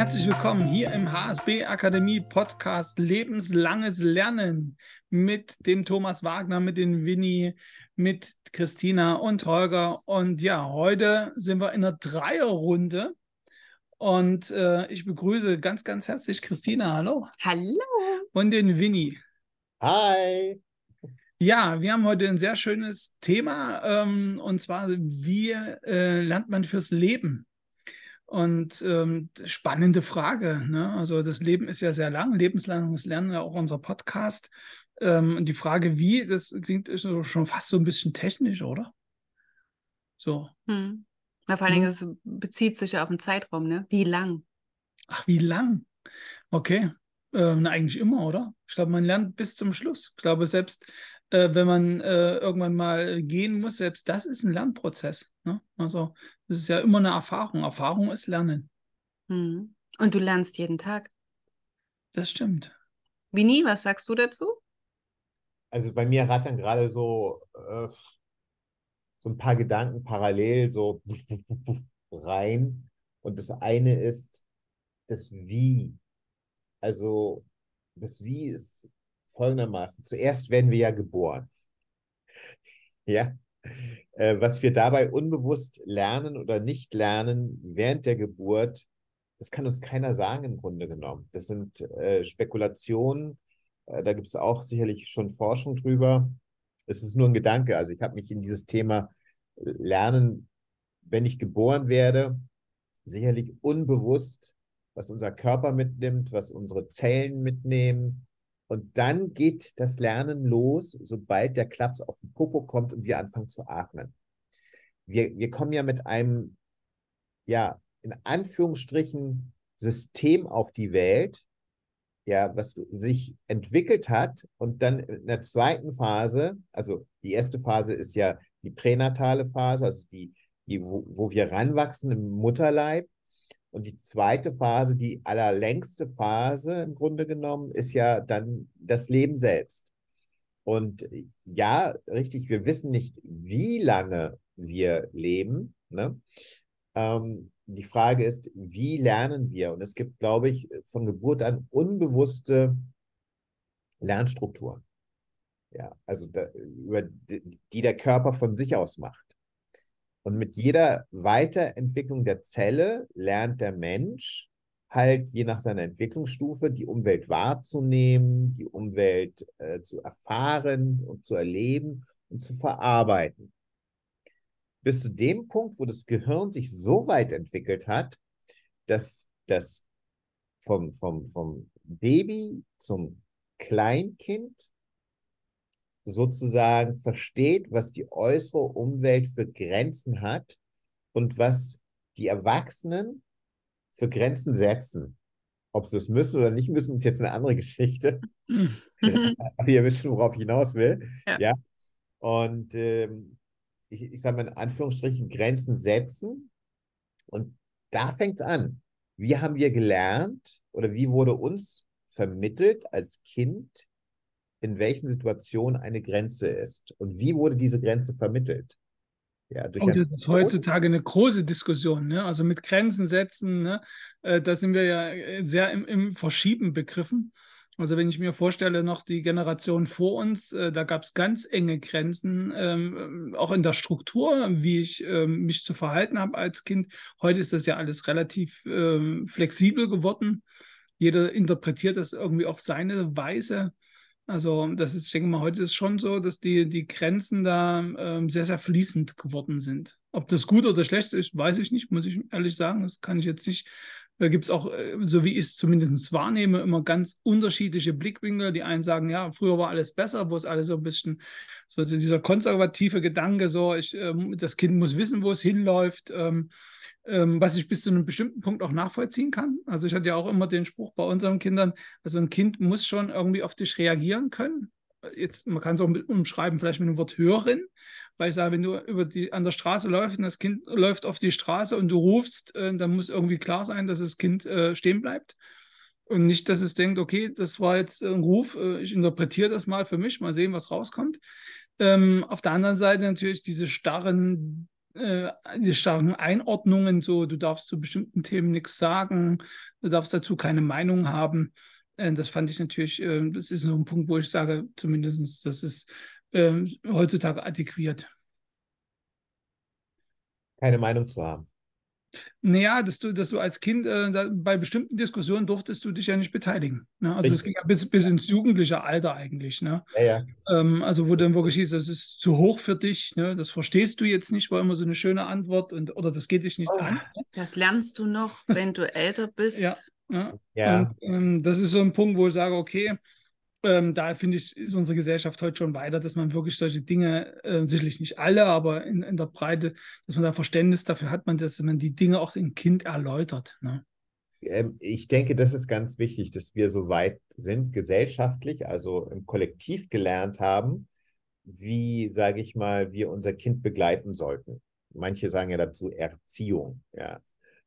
herzlich willkommen hier im HSB Akademie Podcast Lebenslanges Lernen mit dem Thomas Wagner, mit dem Winnie, mit Christina und Holger. Und ja, heute sind wir in einer Dreierrunde. Und äh, ich begrüße ganz, ganz herzlich Christina. Hallo. Hallo. Und den Winnie. Hi. Ja, wir haben heute ein sehr schönes Thema. Ähm, und zwar, wie äh, lernt man fürs Leben? Und ähm, spannende Frage. Ne? Also das Leben ist ja sehr lang, lebenslanges Lernen, ja auch unser Podcast. Ähm, und die Frage, wie, das klingt schon fast so ein bisschen technisch, oder? So. Hm. Ja, vor allen Dingen, es bezieht sich ja auf den Zeitraum, ne? Wie lang? Ach, wie lang? Okay. Äh, na, eigentlich immer, oder? Ich glaube, man lernt bis zum Schluss. Ich glaube, selbst äh, wenn man äh, irgendwann mal gehen muss, selbst das ist ein Lernprozess. Ne? Also das ist ja immer eine Erfahrung. Erfahrung ist Lernen. Hm. Und du lernst jeden Tag. Das stimmt. Wie nie, was sagst du dazu? Also bei mir rattern gerade so, äh, so ein paar Gedanken parallel so rein. Und das eine ist das Wie. Also das Wie ist folgendermaßen. Zuerst werden wir ja geboren. Ja. Äh, was wir dabei unbewusst lernen oder nicht lernen während der Geburt, das kann uns keiner sagen im Grunde genommen. Das sind äh, Spekulationen. Äh, da gibt es auch sicherlich schon Forschung drüber. Es ist nur ein Gedanke. Also ich habe mich in dieses Thema äh, Lernen, wenn ich geboren werde, sicherlich unbewusst, was unser Körper mitnimmt, was unsere Zellen mitnehmen, und dann geht das Lernen los, sobald der Klaps auf den Popo kommt und wir anfangen zu atmen. Wir, wir kommen ja mit einem, ja, in Anführungsstrichen System auf die Welt, ja, was sich entwickelt hat und dann in der zweiten Phase, also die erste Phase ist ja die pränatale Phase, also die, die wo, wo wir ranwachsen im Mutterleib und die zweite Phase, die allerlängste Phase im Grunde genommen, ist ja dann das Leben selbst. Und ja, richtig, wir wissen nicht, wie lange wir leben. Ne? Ähm, die Frage ist, wie lernen wir? Und es gibt, glaube ich, von Geburt an unbewusste Lernstrukturen. Ja, also da, über die, die der Körper von sich aus macht. Und mit jeder Weiterentwicklung der Zelle lernt der Mensch halt je nach seiner Entwicklungsstufe die Umwelt wahrzunehmen, die Umwelt äh, zu erfahren und zu erleben und zu verarbeiten. Bis zu dem Punkt, wo das Gehirn sich so weit entwickelt hat, dass das vom, vom, vom Baby zum Kleinkind sozusagen versteht, was die äußere Umwelt für Grenzen hat und was die Erwachsenen für Grenzen setzen. Ob sie es müssen oder nicht müssen, ist jetzt eine andere Geschichte. Aber ihr wisst schon, worauf ich hinaus will. Ja. ja? Und ähm, ich, ich sage mal in Anführungsstrichen Grenzen setzen. Und da fängt es an. Wie haben wir gelernt oder wie wurde uns vermittelt als Kind, in welchen Situationen eine Grenze ist und wie wurde diese Grenze vermittelt. Ja, durch oh, das ist heutzutage eine große Diskussion. Ne? Also mit Grenzen setzen, ne? Äh, da sind wir ja äh, sehr im, im, Verschieben begriffen. Also wenn ich mir vorstelle, noch die Generation vor uns, äh, da gab es ganz enge Grenzen, ähm, auch in der Struktur, wie ich ähm, mich zu verhalten habe als Kind. Heute ist das ja alles relativ ähm, flexibel geworden. Jeder interpretiert das irgendwie auf seine Weise. Also das ist, ich denke mal, heute ist schon so, dass die, die Grenzen da ähm, sehr, sehr fließend geworden sind. Ob das gut oder schlecht ist, weiß ich nicht, muss ich ehrlich sagen. Das kann ich jetzt nicht. Da gibt es auch, äh, so wie ich es zumindest wahrnehme, immer ganz unterschiedliche Blickwinkel. Die einen sagen, ja, früher war alles besser, wo es alles so ein bisschen, so dieser konservative Gedanke, so, ich, ähm, das Kind muss wissen, wo es hinläuft. Ähm, ähm, was ich bis zu einem bestimmten Punkt auch nachvollziehen kann. Also ich hatte ja auch immer den Spruch bei unseren Kindern, also ein Kind muss schon irgendwie auf dich reagieren können. Jetzt, man kann es auch umschreiben, vielleicht mit dem Wort hören, weil ich sage, wenn du über die, an der Straße läufst und das Kind läuft auf die Straße und du rufst, äh, dann muss irgendwie klar sein, dass das Kind äh, stehen bleibt. Und nicht, dass es denkt, okay, das war jetzt ein Ruf, äh, ich interpretiere das mal für mich, mal sehen, was rauskommt. Ähm, auf der anderen Seite natürlich diese starren äh, die starken Einordnungen, so du darfst zu bestimmten Themen nichts sagen, du darfst dazu keine Meinung haben. Äh, das fand ich natürlich, äh, das ist so ein Punkt, wo ich sage, zumindest, das ist äh, heutzutage adäquiert. Keine Meinung zu haben. Naja, dass du, dass du als Kind äh, da, bei bestimmten Diskussionen durftest du dich ja nicht beteiligen. Ne? Also es ging ja bis, bis ins jugendliche Alter eigentlich. Ne? Ja, ja. Ähm, also wo dann wirklich hieß, das ist zu hoch für dich, ne? das verstehst du jetzt nicht, war immer so eine schöne Antwort und oder das geht dich nichts oh. an. Das lernst du noch, wenn du älter bist. Ja, ja. ja. Und, ähm, das ist so ein Punkt, wo ich sage, okay, ähm, da finde ich, ist unsere Gesellschaft heute schon weiter, dass man wirklich solche Dinge, äh, sicherlich nicht alle, aber in, in, der Breite, dass man da Verständnis dafür hat, man, dass man die Dinge auch dem Kind erläutert. Ne? Ähm, ich denke, das ist ganz wichtig, dass wir so weit sind, gesellschaftlich, also im Kollektiv gelernt haben, wie, sage ich mal, wir unser Kind begleiten sollten. Manche sagen ja dazu Erziehung, ja.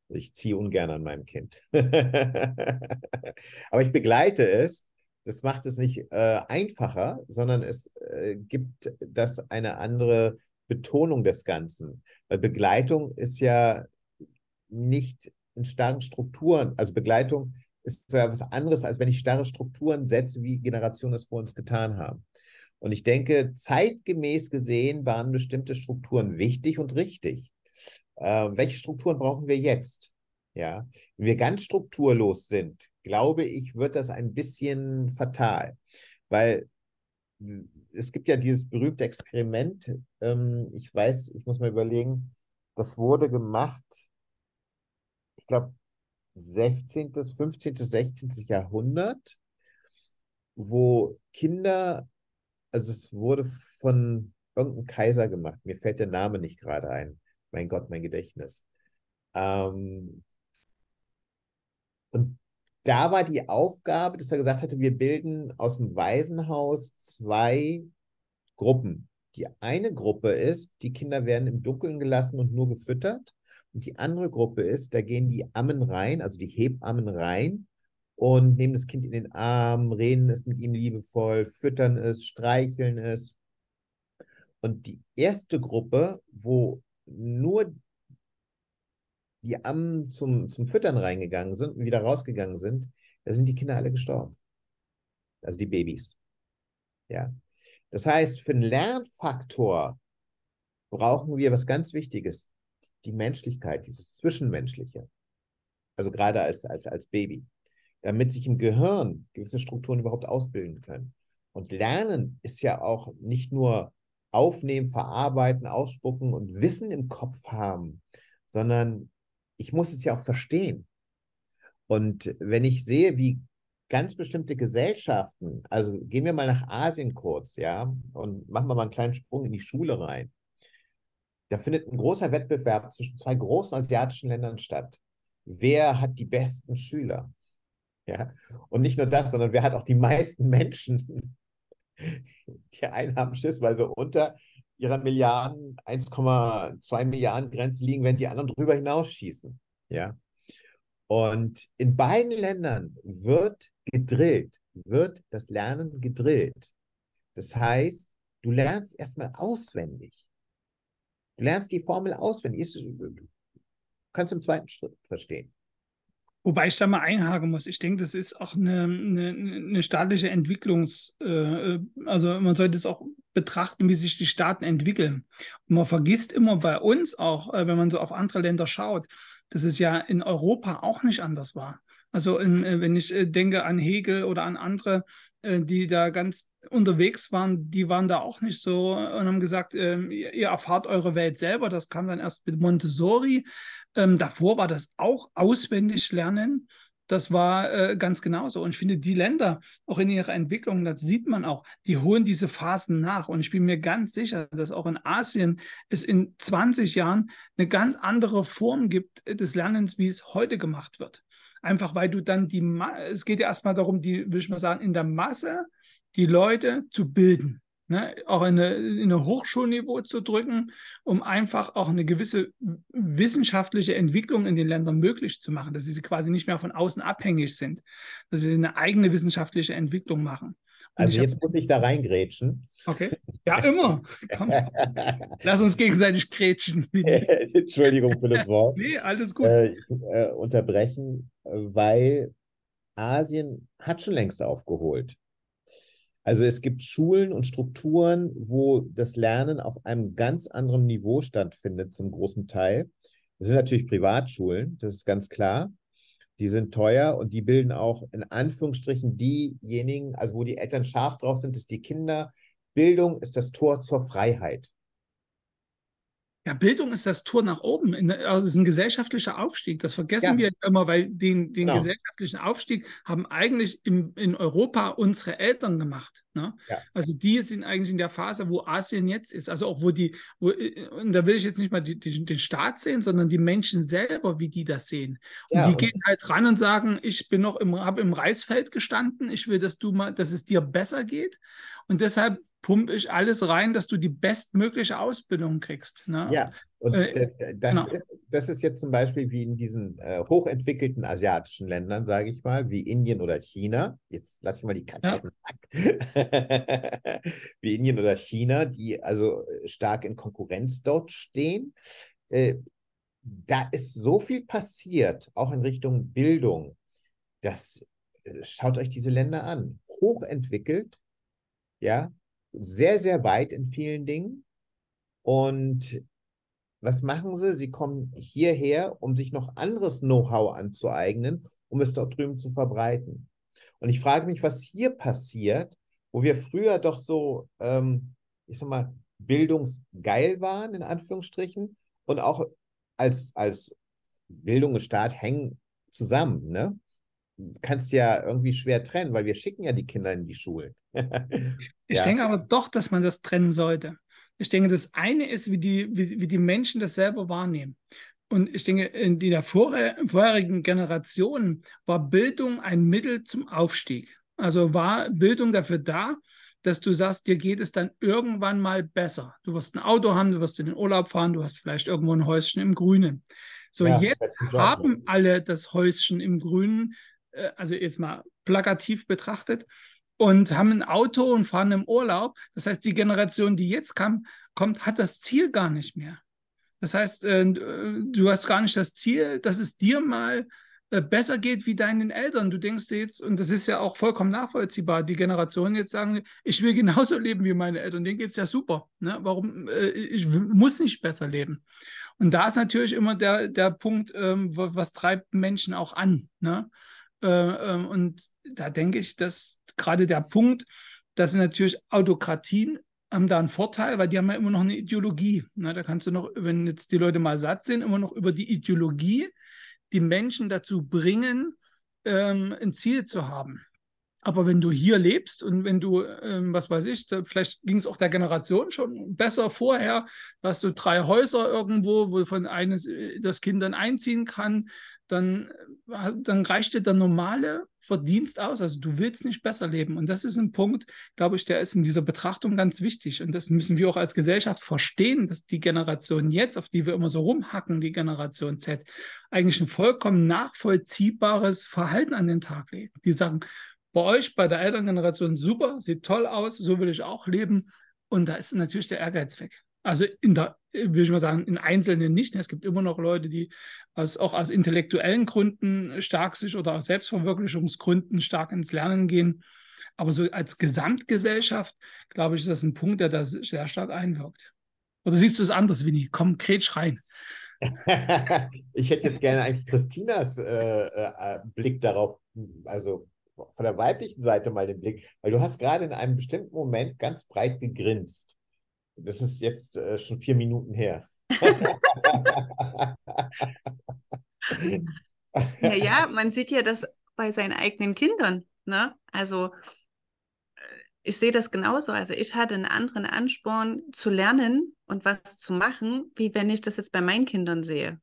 Ich ziehe ungern an meinem Kind. Aber ich begleite es das macht es nicht äh, einfacher, sondern es äh, gibt das eine andere Betonung des Ganzen. Weil Begleitung ist ja nicht in starren Strukturen, also Begleitung ist ja was anderes, als wenn ich starre Strukturen setze, wie Generationen es vor uns getan haben. Und ich denke, zeitgemäß gesehen waren bestimmte Strukturen wichtig und richtig. Äh, welche Strukturen brauchen wir jetzt? Ja, wenn wir ganz strukturlos sind, glaube ich, wird das ein bisschen fatal, weil es gibt ja dieses berühmte Experiment. Ähm, ich weiß, ich muss mal überlegen, das wurde gemacht, ich glaube, 16., 15., 16. Jahrhundert, wo Kinder, also es wurde von irgendeinem Kaiser gemacht, mir fällt der Name nicht gerade ein. Mein Gott, mein Gedächtnis. Ähm, und da war die Aufgabe, dass er gesagt hatte, wir bilden aus dem Waisenhaus zwei Gruppen. Die eine Gruppe ist, die Kinder werden im Dunkeln gelassen und nur gefüttert. Und die andere Gruppe ist, da gehen die Ammen rein, also die Hebammen rein und nehmen das Kind in den Arm, reden es mit ihm liebevoll, füttern es, streicheln es. Und die erste Gruppe, wo nur die am, zum, zum Füttern reingegangen sind und wieder rausgegangen sind, da sind die Kinder alle gestorben. Also die Babys. Ja. Das heißt, für einen Lernfaktor brauchen wir was ganz Wichtiges, die Menschlichkeit, dieses Zwischenmenschliche. Also gerade als, als, als Baby. Damit sich im Gehirn gewisse Strukturen überhaupt ausbilden können. Und Lernen ist ja auch nicht nur aufnehmen, verarbeiten, ausspucken und Wissen im Kopf haben, sondern ich muss es ja auch verstehen. Und wenn ich sehe, wie ganz bestimmte Gesellschaften, also gehen wir mal nach Asien kurz, ja, und machen wir mal einen kleinen Sprung in die Schule rein. Da findet ein großer Wettbewerb zwischen zwei großen asiatischen Ländern statt. Wer hat die besten Schüler? Ja, und nicht nur das, sondern wer hat auch die meisten Menschen? Die einen haben sie unter ihrer Milliarden, 1,2 Milliarden Grenze liegen, wenn die anderen drüber hinausschießen. Ja. Und in beiden Ländern wird gedrillt, wird das Lernen gedrillt. Das heißt, du lernst erstmal auswendig. Du lernst die Formel auswendig. Du kannst im zweiten Schritt verstehen. Wobei ich da mal einhaken muss. Ich denke, das ist auch eine, eine, eine staatliche Entwicklungs-, äh, also man sollte es auch betrachten, wie sich die Staaten entwickeln. Und man vergisst immer bei uns auch, äh, wenn man so auf andere Länder schaut, dass es ja in Europa auch nicht anders war. Also in, äh, wenn ich äh, denke an Hegel oder an andere, äh, die da ganz unterwegs waren, die waren da auch nicht so und haben gesagt, ähm, ihr erfahrt eure Welt selber. Das kam dann erst mit Montessori. Ähm, davor war das auch auswendig lernen. Das war äh, ganz genauso. Und ich finde, die Länder, auch in ihrer Entwicklung, das sieht man auch, die holen diese Phasen nach. Und ich bin mir ganz sicher, dass auch in Asien es in 20 Jahren eine ganz andere Form gibt des Lernens, wie es heute gemacht wird. Einfach weil du dann die, Ma es geht ja erstmal darum, die, will ich mal sagen, in der Masse die Leute zu bilden ne, auch in eine, in eine Hochschulniveau zu drücken, um einfach auch eine gewisse wissenschaftliche Entwicklung in den Ländern möglich zu machen, dass sie quasi nicht mehr von außen abhängig sind, dass sie eine eigene wissenschaftliche Entwicklung machen. also jetzt muss ich da reingrätschen. Okay. Ja, immer. Komm. Lass uns gegenseitig grätschen. Entschuldigung für das Wort. nee, alles gut. Äh, äh, unterbrechen, weil Asien hat schon längst aufgeholt. Also es gibt Schulen und Strukturen, wo das Lernen auf einem ganz anderen Niveau stattfindet, zum großen Teil. Das sind natürlich Privatschulen, das ist ganz klar. Die sind teuer und die bilden auch in Anführungsstrichen diejenigen, also wo die Eltern scharf drauf sind, dass die Kinder. Bildung ist das Tor zur Freiheit. Ja, Bildung ist das Tor nach oben. Also es ist ein gesellschaftlicher Aufstieg. Das vergessen ja. wir immer, weil den, den genau. gesellschaftlichen Aufstieg haben eigentlich im, in Europa unsere Eltern gemacht. Ne? Ja. Also die sind eigentlich in der Phase, wo Asien jetzt ist. Also auch wo die, wo, und da will ich jetzt nicht mal die, die, den Staat sehen, sondern die Menschen selber, wie die das sehen. Und ja, die und gehen halt ran und sagen, ich bin noch im, habe im Reisfeld gestanden, ich will, dass du mal, dass es dir besser geht. Und deshalb pumpe ich alles rein, dass du die bestmögliche Ausbildung kriegst. Ne? Ja, und äh, das, genau. ist, das ist jetzt zum Beispiel wie in diesen äh, hochentwickelten asiatischen Ländern, sage ich mal, wie Indien oder China. Jetzt lasse ich mal die Katze ja. auf den Sack. wie Indien oder China, die also äh, stark in Konkurrenz dort stehen. Äh, da ist so viel passiert, auch in Richtung Bildung, dass äh, schaut euch diese Länder an. Hochentwickelt, ja, sehr, sehr weit in vielen Dingen. Und was machen sie? Sie kommen hierher, um sich noch anderes Know-how anzueignen, um es dort drüben zu verbreiten. Und ich frage mich, was hier passiert, wo wir früher doch so, ähm, ich sag mal, bildungsgeil waren, in Anführungsstrichen, und auch als, als Bildung und Staat hängen zusammen, ne? Kannst ja irgendwie schwer trennen, weil wir schicken ja die Kinder in die Schulen. ich ja. denke aber doch, dass man das trennen sollte. Ich denke, das eine ist, wie die, wie, wie die Menschen das selber wahrnehmen. Und ich denke, in der vorherigen Generation war Bildung ein Mittel zum Aufstieg. Also war Bildung dafür da, dass du sagst, dir geht es dann irgendwann mal besser. Du wirst ein Auto haben, du wirst in den Urlaub fahren, du hast vielleicht irgendwo ein Häuschen im Grünen. So, ja, jetzt haben alle das Häuschen im Grünen, also jetzt mal plakativ betrachtet, und haben ein Auto und fahren im Urlaub. Das heißt, die Generation, die jetzt kam, kommt, hat das Ziel gar nicht mehr. Das heißt, äh, du hast gar nicht das Ziel, dass es dir mal äh, besser geht wie deinen Eltern. Du denkst jetzt, und das ist ja auch vollkommen nachvollziehbar, die Generationen jetzt sagen, ich will genauso leben wie meine Eltern, denen geht es ja super. Ne? Warum? Ich muss nicht besser leben. Und da ist natürlich immer der, der Punkt, ähm, was treibt Menschen auch an. Ne? Äh, ähm, und da denke ich, dass gerade der Punkt, dass natürlich Autokratien haben da einen Vorteil, weil die haben ja immer noch eine Ideologie. Ne? Da kannst du noch, wenn jetzt die Leute mal satt sind, immer noch über die Ideologie die Menschen dazu bringen, ähm, ein Ziel zu haben. Aber wenn du hier lebst und wenn du, ähm, was weiß ich, da, vielleicht ging es auch der Generation schon besser vorher, hast du drei Häuser irgendwo, wovon eines äh, das Kind dann einziehen kann, dann, äh, dann reicht dir der normale Verdienst aus. Also du willst nicht besser leben. Und das ist ein Punkt, glaube ich, der ist in dieser Betrachtung ganz wichtig. Und das müssen wir auch als Gesellschaft verstehen, dass die Generation jetzt, auf die wir immer so rumhacken, die Generation Z, eigentlich ein vollkommen nachvollziehbares Verhalten an den Tag legt. Die sagen, bei euch, bei der Elterngeneration, super, sieht toll aus, so will ich auch leben. Und da ist natürlich der Ehrgeiz weg. Also in der, würde ich mal sagen, in Einzelnen nicht. Es gibt immer noch Leute, die aus, auch aus intellektuellen Gründen stark sich oder aus Selbstverwirklichungsgründen stark ins Lernen gehen. Aber so als Gesamtgesellschaft, glaube ich, ist das ein Punkt, der da sehr stark einwirkt. Oder siehst du es anders, Winnie? Komm, kretsch rein. ich hätte jetzt gerne eigentlich Christinas äh, äh, Blick darauf, also von der weiblichen Seite mal den Blick, weil du hast gerade in einem bestimmten Moment ganz breit gegrinst. Das ist jetzt äh, schon vier Minuten her. naja, man sieht ja das bei seinen eigenen Kindern. Ne? Also äh, ich sehe das genauso. Also ich hatte einen anderen Ansporn zu lernen und was zu machen, wie wenn ich das jetzt bei meinen Kindern sehe.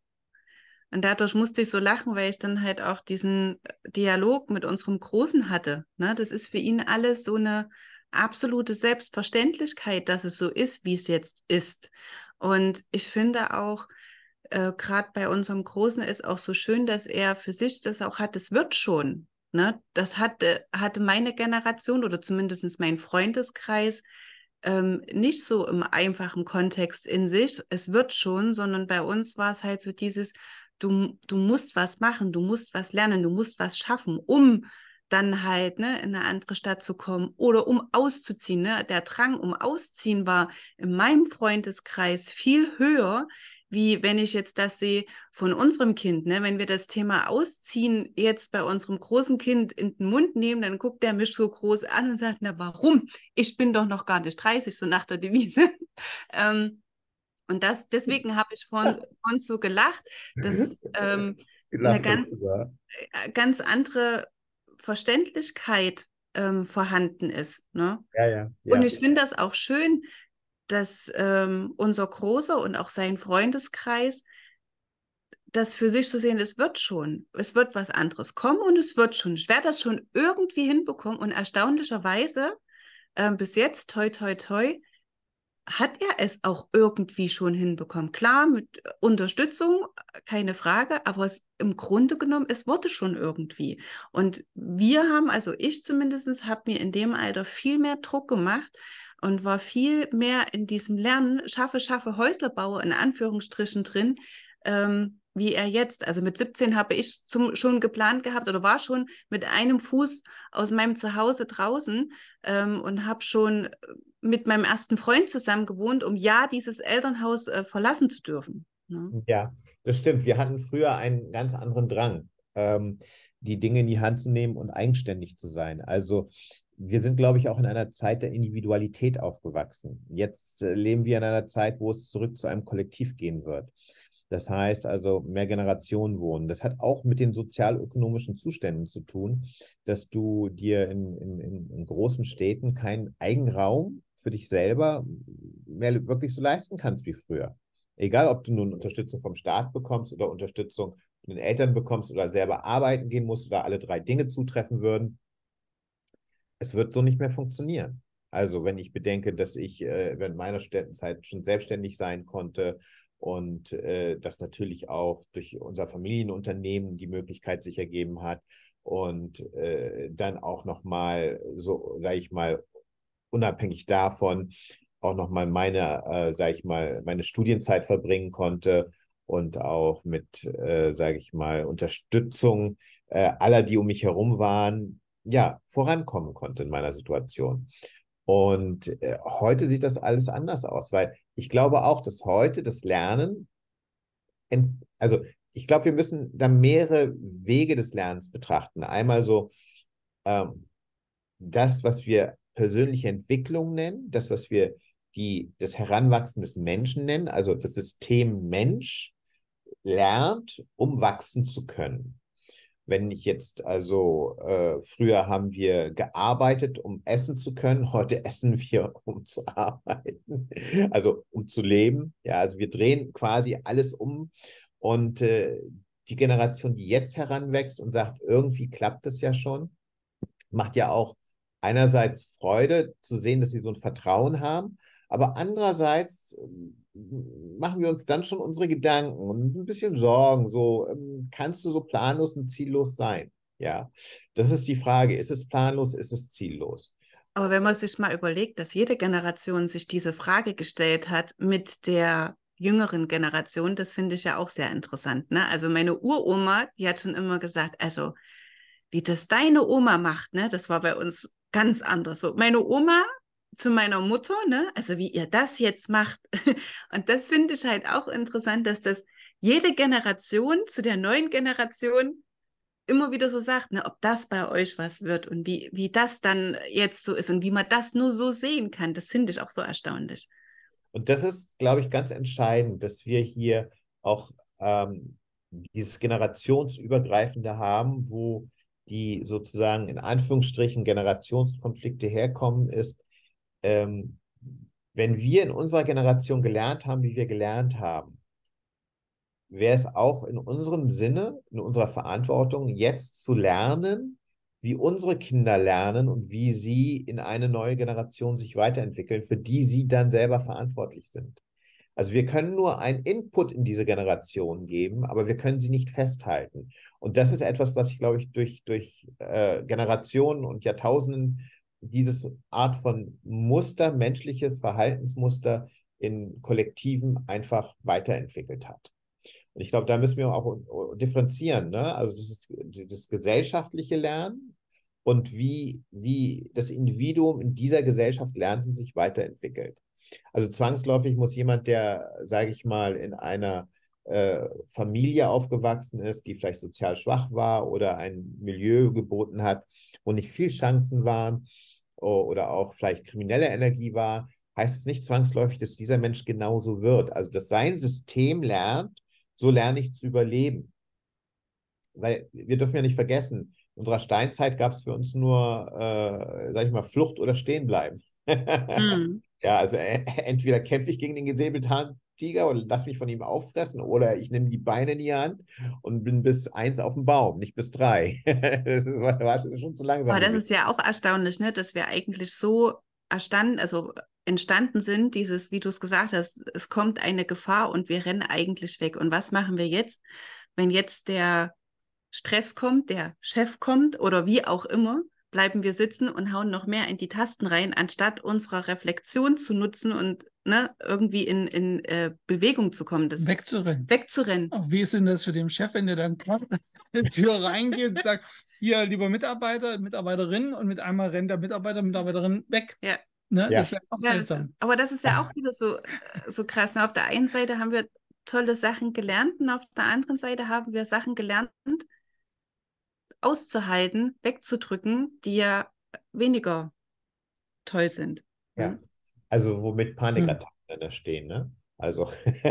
Und dadurch musste ich so lachen, weil ich dann halt auch diesen Dialog mit unserem Großen hatte. Ne? Das ist für ihn alles so eine absolute Selbstverständlichkeit, dass es so ist, wie es jetzt ist. Und ich finde auch, äh, gerade bei unserem Großen ist auch so schön, dass er für sich das auch hat, es wird schon. Ne? Das hatte, hatte meine Generation oder zumindest mein Freundeskreis ähm, nicht so im einfachen Kontext in sich. Es wird schon, sondern bei uns war es halt so dieses, du, du musst was machen, du musst was lernen, du musst was schaffen, um dann halt ne, in eine andere Stadt zu kommen oder um auszuziehen. Ne? Der Drang um Ausziehen war in meinem Freundeskreis viel höher, wie wenn ich jetzt das sehe von unserem Kind, ne? wenn wir das Thema Ausziehen jetzt bei unserem großen Kind in den Mund nehmen, dann guckt der mich so groß an und sagt, na warum? Ich bin doch noch gar nicht 30, so nach der Devise. ähm, und das, deswegen habe ich von uns so gelacht, dass ähm, eine ganz, äh, ganz andere Verständlichkeit ähm, vorhanden ist. Ne? Ja, ja, ja. Und ich finde das auch schön, dass ähm, unser Großer und auch sein Freundeskreis das für sich so sehen, es wird schon, es wird was anderes kommen und es wird schon. Ich werde das schon irgendwie hinbekommen und erstaunlicherweise äh, bis jetzt, toi, toi, toi, hat er es auch irgendwie schon hinbekommen. Klar, mit Unterstützung, keine Frage, aber es, im Grunde genommen, es wurde schon irgendwie. Und wir haben, also ich zumindest, habe mir in dem Alter viel mehr Druck gemacht und war viel mehr in diesem Lernen, schaffe, schaffe, Häuslerbauer in Anführungsstrichen drin, ähm, wie er jetzt. Also mit 17 habe ich zum, schon geplant gehabt oder war schon mit einem Fuß aus meinem Zuhause draußen ähm, und habe schon mit meinem ersten Freund zusammen gewohnt, um ja dieses Elternhaus äh, verlassen zu dürfen. Ne? Ja, das stimmt. Wir hatten früher einen ganz anderen Drang, ähm, die Dinge in die Hand zu nehmen und eigenständig zu sein. Also wir sind, glaube ich, auch in einer Zeit der Individualität aufgewachsen. Jetzt äh, leben wir in einer Zeit, wo es zurück zu einem Kollektiv gehen wird. Das heißt also mehr Generationen wohnen. Das hat auch mit den sozialökonomischen Zuständen zu tun, dass du dir in, in, in großen Städten keinen Eigenraum für dich selber mehr wirklich so leisten kannst wie früher. Egal, ob du nun Unterstützung vom Staat bekommst oder Unterstützung von den Eltern bekommst oder selber arbeiten gehen musst oder alle drei Dinge zutreffen würden. Es wird so nicht mehr funktionieren. Also, wenn ich bedenke, dass ich äh, während meiner Städtenzeit schon selbstständig sein konnte und äh, das natürlich auch durch unser Familienunternehmen die Möglichkeit sich ergeben hat und äh, dann auch nochmal so, sage ich mal, unabhängig davon auch nochmal meine, äh, sage ich mal, meine Studienzeit verbringen konnte und auch mit, äh, sage ich mal, Unterstützung äh, aller, die um mich herum waren, ja, vorankommen konnte in meiner Situation. Und äh, heute sieht das alles anders aus, weil ich glaube auch, dass heute das Lernen, also ich glaube, wir müssen da mehrere Wege des Lernens betrachten. Einmal so ähm, das, was wir persönliche Entwicklung nennen, das, was wir die, das Heranwachsen des Menschen nennen, also das System Mensch lernt, um wachsen zu können. Wenn ich jetzt also, äh, früher haben wir gearbeitet, um essen zu können, heute essen wir, um zu arbeiten, also um zu leben. Ja, also wir drehen quasi alles um und äh, die Generation, die jetzt heranwächst und sagt, irgendwie klappt es ja schon, macht ja auch einerseits Freude zu sehen, dass sie so ein Vertrauen haben, aber andererseits ähm, machen wir uns dann schon unsere Gedanken und ein bisschen Sorgen. So, ähm, kannst du so planlos und ziellos sein? Ja, das ist die Frage. Ist es planlos, ist es ziellos? Aber wenn man sich mal überlegt, dass jede Generation sich diese Frage gestellt hat mit der jüngeren Generation, das finde ich ja auch sehr interessant. Ne? Also meine Uroma, die hat schon immer gesagt, also wie das deine Oma macht, ne, das war bei uns ganz anders. So, meine Oma zu meiner Mutter, ne? Also wie ihr das jetzt macht. Und das finde ich halt auch interessant, dass das jede Generation zu der neuen Generation immer wieder so sagt, ne, ob das bei euch was wird und wie, wie das dann jetzt so ist und wie man das nur so sehen kann, das finde ich auch so erstaunlich. Und das ist, glaube ich, ganz entscheidend, dass wir hier auch ähm, dieses generationsübergreifende haben, wo die sozusagen in Anführungsstrichen Generationskonflikte herkommen, ist, ähm, wenn wir in unserer Generation gelernt haben, wie wir gelernt haben, wäre es auch in unserem Sinne, in unserer Verantwortung, jetzt zu lernen, wie unsere Kinder lernen und wie sie in eine neue Generation sich weiterentwickeln, für die sie dann selber verantwortlich sind. Also wir können nur einen Input in diese Generation geben, aber wir können sie nicht festhalten. Und das ist etwas, was ich, glaube ich, durch, durch äh, Generationen und Jahrtausenden dieses Art von Muster, menschliches Verhaltensmuster in Kollektiven einfach weiterentwickelt hat. Und ich glaube, da müssen wir auch differenzieren. Ne? Also das ist das gesellschaftliche Lernen und wie, wie das Individuum in dieser Gesellschaft lernt und sich weiterentwickelt. Also zwangsläufig muss jemand, der, sage ich mal, in einer äh, Familie aufgewachsen ist, die vielleicht sozial schwach war oder ein Milieu geboten hat, wo nicht viel Chancen waren oder auch vielleicht kriminelle Energie war, heißt es nicht zwangsläufig, dass dieser Mensch genauso wird. Also, dass sein System lernt, so lerne ich zu überleben. Weil wir dürfen ja nicht vergessen, in unserer Steinzeit gab es für uns nur, äh, sag ich mal, Flucht oder Stehenbleiben. Mhm. Ja, also äh, entweder kämpfe ich gegen den Säbelzahntiger oder lass mich von ihm auffressen oder ich nehme die Beine in die Hand und bin bis eins auf dem Baum, nicht bis drei. das war, schon zu langsam. Aber das ist ja auch erstaunlich, ne, dass wir eigentlich so erstanden, also entstanden sind, dieses, wie du es gesagt hast, es kommt eine Gefahr und wir rennen eigentlich weg. Und was machen wir jetzt, wenn jetzt der Stress kommt, der Chef kommt oder wie auch immer? Bleiben wir sitzen und hauen noch mehr in die Tasten rein, anstatt unserer Reflexion zu nutzen und ne, irgendwie in, in äh, Bewegung zu kommen. Das wegzurennen. Wegzurennen. Auch wie ist denn das für den Chef, wenn der dann in die Tür reingeht und sagt, hier, lieber Mitarbeiter, Mitarbeiterin und mit einmal rennt der Mitarbeiter, Mitarbeiterin weg. Ja. Ne? Ja. Das wäre auch ja, seltsam. Ist, aber das ist ja auch wieder so, so krass. Ne? Auf der einen Seite haben wir tolle Sachen gelernt und auf der anderen Seite haben wir Sachen gelernt, auszuhalten, wegzudrücken, die ja weniger toll sind. Ja, also womit Panikattacken hm. da stehen, ne? Also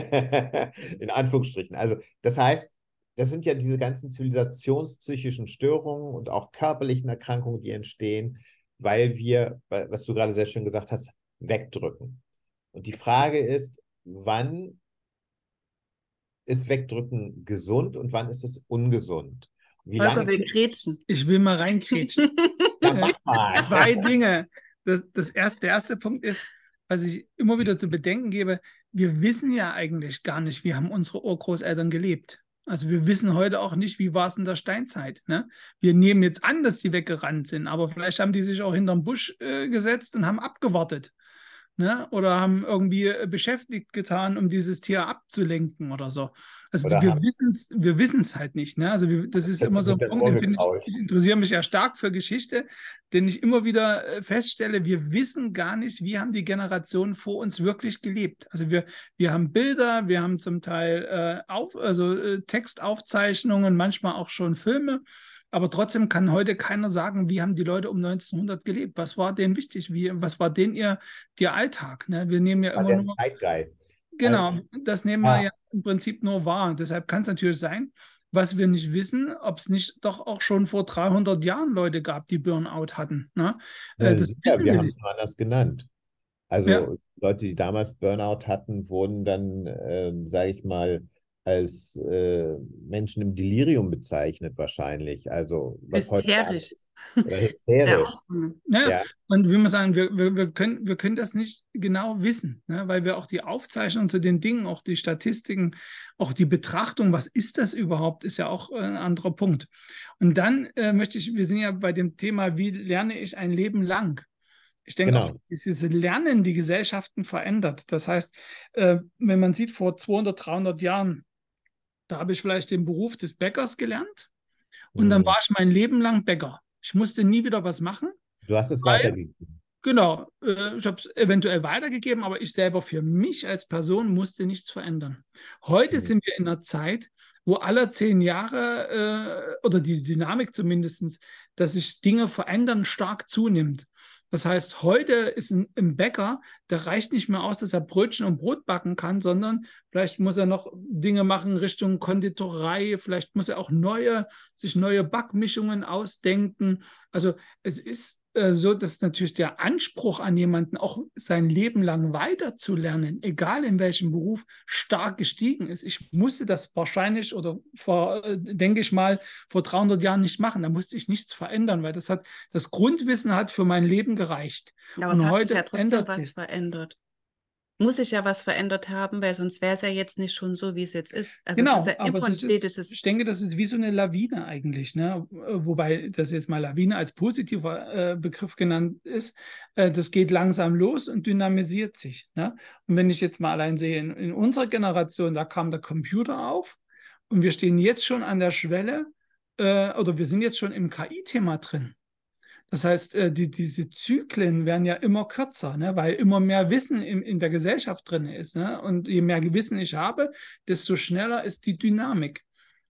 in Anführungsstrichen. Also das heißt, das sind ja diese ganzen zivilisationspsychischen Störungen und auch körperlichen Erkrankungen, die entstehen, weil wir, was du gerade sehr schön gesagt hast, wegdrücken. Und die Frage ist, wann ist Wegdrücken gesund und wann ist es ungesund? Wie Holger will grätschen. Ich will mal reinkrätschen. ja, Zwei Dinge. Das, das erste, der erste Punkt ist, was ich immer wieder zu bedenken gebe, wir wissen ja eigentlich gar nicht, wie haben unsere Urgroßeltern gelebt. Also wir wissen heute auch nicht, wie war es in der Steinzeit. Ne? Wir nehmen jetzt an, dass die weggerannt sind, aber vielleicht haben die sich auch hinterm Busch äh, gesetzt und haben abgewartet ne? oder haben irgendwie äh, beschäftigt getan, um dieses Tier abzulenken oder so. Also oder wir wissen es wir wissen's halt nicht. Ne? Also wir, das ist das immer so ein Punkt, den ich, ich interessiere mich ja stark für Geschichte, denn ich immer wieder äh, feststelle, wir wissen gar nicht, wie haben die Generationen vor uns wirklich gelebt. Also wir, wir haben Bilder, wir haben zum Teil äh, auf, also äh, Textaufzeichnungen, manchmal auch schon Filme. Aber trotzdem kann heute keiner sagen, wie haben die Leute um 1900 gelebt? Was war denen wichtig? Wie, was war denen ihr, ihr Alltag? Ne? Wir nehmen ja war immer nur. Zeitgeist. Genau, also, das nehmen ja. wir ja im Prinzip nur wahr. Deshalb kann es natürlich sein, was wir nicht wissen, ob es nicht doch auch schon vor 300 Jahren Leute gab, die Burnout hatten. Ne? Ja, das ja, wir, wir haben es anders genannt. Also ja. Leute, die damals Burnout hatten, wurden dann, äh, sage ich mal, als äh, Menschen im Delirium bezeichnet wahrscheinlich. Also hysterisch. Heute, hysterisch. Ja, ja, und wie man sagen, wir, wir, wir, können, wir können das nicht genau wissen, ne? weil wir auch die Aufzeichnung zu den Dingen, auch die Statistiken, auch die Betrachtung, was ist das überhaupt, ist ja auch ein anderer Punkt. Und dann äh, möchte ich, wir sind ja bei dem Thema, wie lerne ich ein Leben lang? Ich denke genau. auch, dieses Lernen die Gesellschaften verändert. Das heißt, äh, wenn man sieht, vor 200, 300 Jahren da habe ich vielleicht den Beruf des Bäckers gelernt und mhm. dann war ich mein Leben lang Bäcker. Ich musste nie wieder was machen. Du hast es weil, weitergegeben. Genau, äh, ich habe es eventuell weitergegeben, aber ich selber für mich als Person musste nichts verändern. Heute mhm. sind wir in einer Zeit, wo alle zehn Jahre äh, oder die Dynamik zumindest, dass sich Dinge verändern, stark zunimmt. Das heißt, heute ist ein, ein, Bäcker, der reicht nicht mehr aus, dass er Brötchen und Brot backen kann, sondern vielleicht muss er noch Dinge machen Richtung Konditorei, vielleicht muss er auch neue, sich neue Backmischungen ausdenken. Also es ist äh, so, dass natürlich der Anspruch an jemanden auch sein Leben lang weiterzulernen, egal in welchem Beruf, stark gestiegen ist. Ich musste das wahrscheinlich oder vor, äh, denke ich mal, vor 300 Jahren nicht machen. Da musste ich nichts verändern, weil das hat, das Grundwissen hat für mein Leben gereicht. Aber Und es hat heute sich ja trotzdem was verändert. Muss sich ja was verändert haben, weil sonst wäre es ja jetzt nicht schon so, wie es jetzt ist. Also genau, ist ja aber das ist, ich denke, das ist wie so eine Lawine eigentlich, ne? wobei das jetzt mal Lawine als positiver äh, Begriff genannt ist. Äh, das geht langsam los und dynamisiert sich. Ne? Und wenn ich jetzt mal allein sehe, in, in unserer Generation, da kam der Computer auf und wir stehen jetzt schon an der Schwelle äh, oder wir sind jetzt schon im KI-Thema drin. Das heißt, äh, die, diese Zyklen werden ja immer kürzer, ne? weil immer mehr Wissen in, in der Gesellschaft drin ist. Ne? Und je mehr Wissen ich habe, desto schneller ist die Dynamik.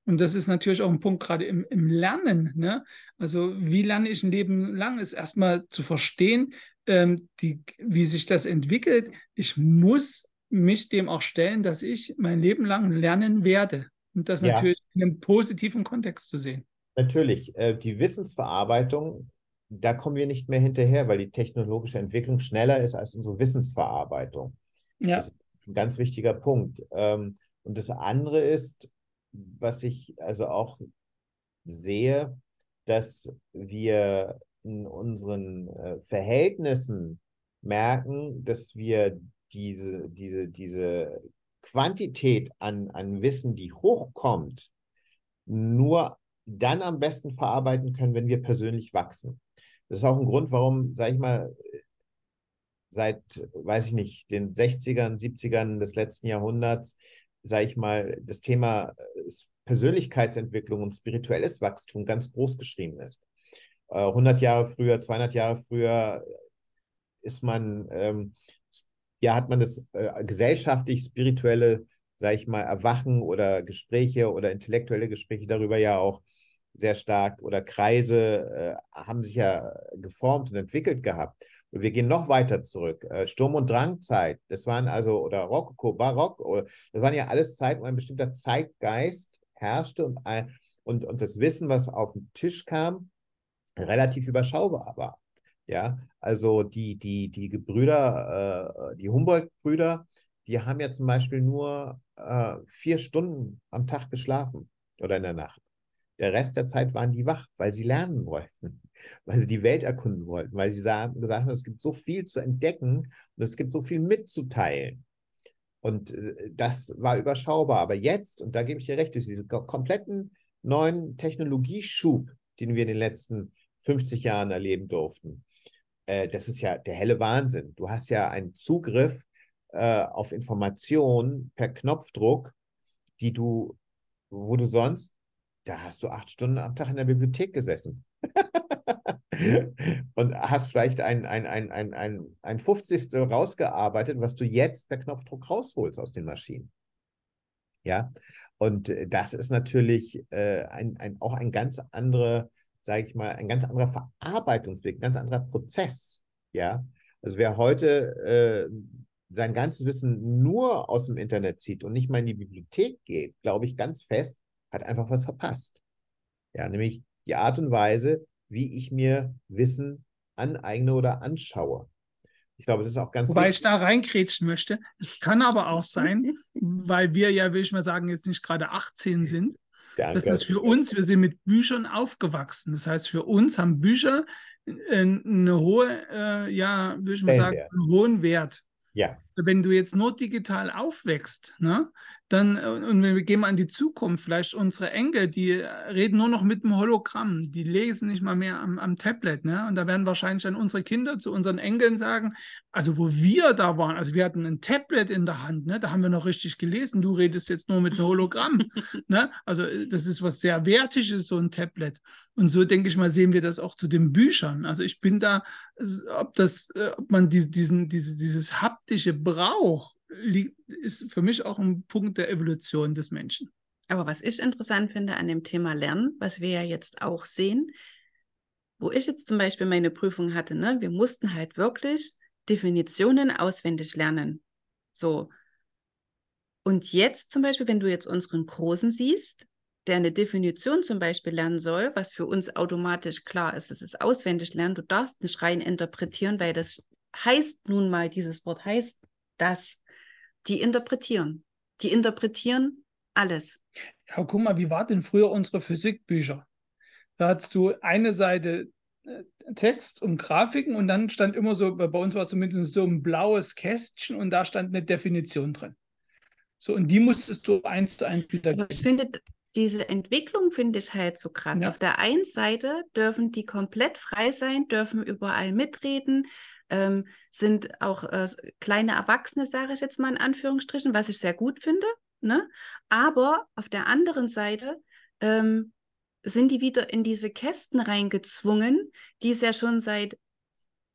Und das ist natürlich auch ein Punkt gerade im, im Lernen. Ne? Also wie lerne ich ein Leben lang, ist erstmal zu verstehen, ähm, die, wie sich das entwickelt. Ich muss mich dem auch stellen, dass ich mein Leben lang lernen werde. Und das ja. natürlich in einem positiven Kontext zu sehen. Natürlich. Äh, die Wissensverarbeitung da kommen wir nicht mehr hinterher, weil die technologische Entwicklung schneller ist als unsere Wissensverarbeitung. Ja. Das ist ein ganz wichtiger Punkt. Ähm, und das andere ist, was ich also auch sehe, dass wir in unseren äh, Verhältnissen merken, dass wir diese, diese, diese Quantität an, an Wissen, die hochkommt, nur dann am besten verarbeiten können, wenn wir persönlich wachsen. Das ist auch ein Grund, warum, sage ich mal, seit, weiß ich nicht, den 60ern, 70ern des letzten Jahrhunderts, sage ich mal, das Thema äh, Persönlichkeitsentwicklung und spirituelles Wachstum ganz groß geschrieben ist. 100 äh, Jahre früher, 200 Jahre früher ist man, ähm, ja, hat man das äh, gesellschaftlich-spirituelle, sage ich mal, Erwachen oder Gespräche oder intellektuelle Gespräche darüber ja auch sehr stark oder Kreise äh, haben sich ja geformt und entwickelt gehabt. Und wir gehen noch weiter zurück. Äh, Sturm- und Drangzeit, das waren also, oder Rokoko, Barock, oder, das waren ja alles Zeiten, wo ein bestimmter Zeitgeist herrschte und, und, und das Wissen, was auf den Tisch kam, relativ überschaubar war. Ja, also die, die, die Gebrüder, äh, die Humboldt-Brüder, die haben ja zum Beispiel nur äh, vier Stunden am Tag geschlafen oder in der Nacht. Der Rest der Zeit waren die wach, weil sie lernen wollten, weil sie die Welt erkunden wollten, weil sie sagen, gesagt haben, es gibt so viel zu entdecken und es gibt so viel mitzuteilen. Und äh, das war überschaubar. Aber jetzt, und da gebe ich dir recht, durch diesen kompletten neuen Technologieschub, den wir in den letzten 50 Jahren erleben durften, äh, das ist ja der helle Wahnsinn. Du hast ja einen Zugriff äh, auf Informationen per Knopfdruck, die du, wo du sonst da hast du acht Stunden am Tag in der Bibliothek gesessen. und hast vielleicht ein, ein, ein, ein, ein, ein 50. rausgearbeitet, was du jetzt per Knopfdruck rausholst aus den Maschinen. Ja, und äh, das ist natürlich äh, ein, ein, auch ein ganz anderer, sage ich mal, ein ganz anderer Verarbeitungsweg, ein ganz anderer Prozess. Ja, also wer heute äh, sein ganzes Wissen nur aus dem Internet zieht und nicht mal in die Bibliothek geht, glaube ich ganz fest, hat einfach was verpasst. Ja, nämlich die Art und Weise, wie ich mir Wissen aneigne oder anschaue. Ich glaube, das ist auch ganz Wobei wichtig. ich da reinkrätschen möchte. Es kann aber auch sein, weil wir ja, will ich mal sagen, jetzt nicht gerade 18 sind, dass das für uns, wir sind mit Büchern aufgewachsen. Das heißt, für uns haben Bücher äh, eine hohe, äh, ja, will ich mal sagen, einen hohen Wert. Ja. Wenn du jetzt nur digital aufwächst, ne, dann, äh, und wir gehen mal an die Zukunft, vielleicht unsere Enkel, die reden nur noch mit dem Hologramm, die lesen nicht mal mehr am, am Tablet, ne? Und da werden wahrscheinlich dann unsere Kinder zu unseren Enkeln sagen, also wo wir da waren, also wir hatten ein Tablet in der Hand, ne? Da haben wir noch richtig gelesen, du redest jetzt nur mit einem Hologramm, ne? Also äh, das ist was sehr Wertiges, so ein Tablet. Und so denke ich mal, sehen wir das auch zu den Büchern. Also ich bin da, ob das, äh, ob man die, diesen, diese, dieses haptische braucht, ist für mich auch ein Punkt der Evolution des Menschen. Aber was ich interessant finde an dem Thema Lernen, was wir ja jetzt auch sehen, wo ich jetzt zum Beispiel meine Prüfung hatte, ne, wir mussten halt wirklich Definitionen auswendig lernen. So. Und jetzt zum Beispiel, wenn du jetzt unseren Großen siehst, der eine Definition zum Beispiel lernen soll, was für uns automatisch klar ist, es ist auswendig lernen, du darfst nicht rein interpretieren, weil das heißt nun mal, dieses Wort heißt das die interpretieren. Die interpretieren alles. Ja, guck mal, wie war denn früher unsere Physikbücher? Da hattest du eine Seite Text und Grafiken und dann stand immer so, bei uns war es zumindest so ein blaues Kästchen und da stand eine Definition drin. So, und die musstest du eins zu eins wiedergeben. Ich finde, diese Entwicklung finde ich halt so krass. Ja. Auf der einen Seite dürfen die komplett frei sein, dürfen überall mitreden, ähm, sind auch äh, kleine Erwachsene, sage ich jetzt mal in Anführungsstrichen, was ich sehr gut finde. Ne? Aber auf der anderen Seite ähm, sind die wieder in diese Kästen reingezwungen, die es ja schon seit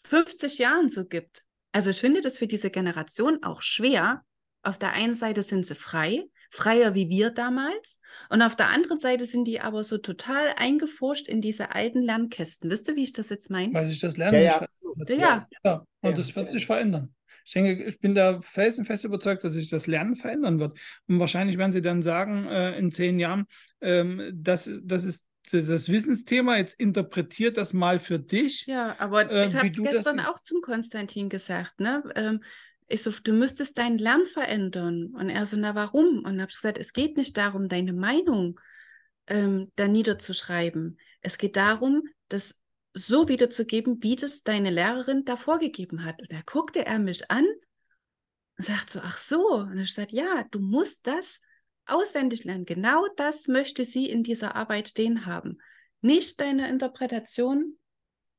50 Jahren so gibt. Also ich finde das für diese Generation auch schwer. Auf der einen Seite sind sie frei, freier wie wir damals. Und auf der anderen Seite sind die aber so total eingefuscht in diese alten Lernkästen. Wisst ihr, wie ich das jetzt meine? Weil sich das Lernen ja, nicht verändert. Ja. ja. Und ja. das wird sich verändern. Ich denke, ich bin da felsenfest überzeugt, dass sich das Lernen verändern wird. Und wahrscheinlich werden sie dann sagen, äh, in zehn Jahren, ähm, das, das ist das Wissensthema, jetzt interpretiert das mal für dich. Ja, aber äh, ich habe gestern auch zum Konstantin gesagt, ne? Ähm, ich so, du müsstest dein Lernen verändern. Und er so, na warum? Und habe gesagt, es geht nicht darum, deine Meinung ähm, da niederzuschreiben. Es geht darum, das so wiederzugeben, wie das deine Lehrerin da vorgegeben hat. Und da guckte er mich an und sagt so, ach so. Und ich sagte, ja, du musst das auswendig lernen. Genau das möchte sie in dieser Arbeit stehen haben. Nicht deine Interpretation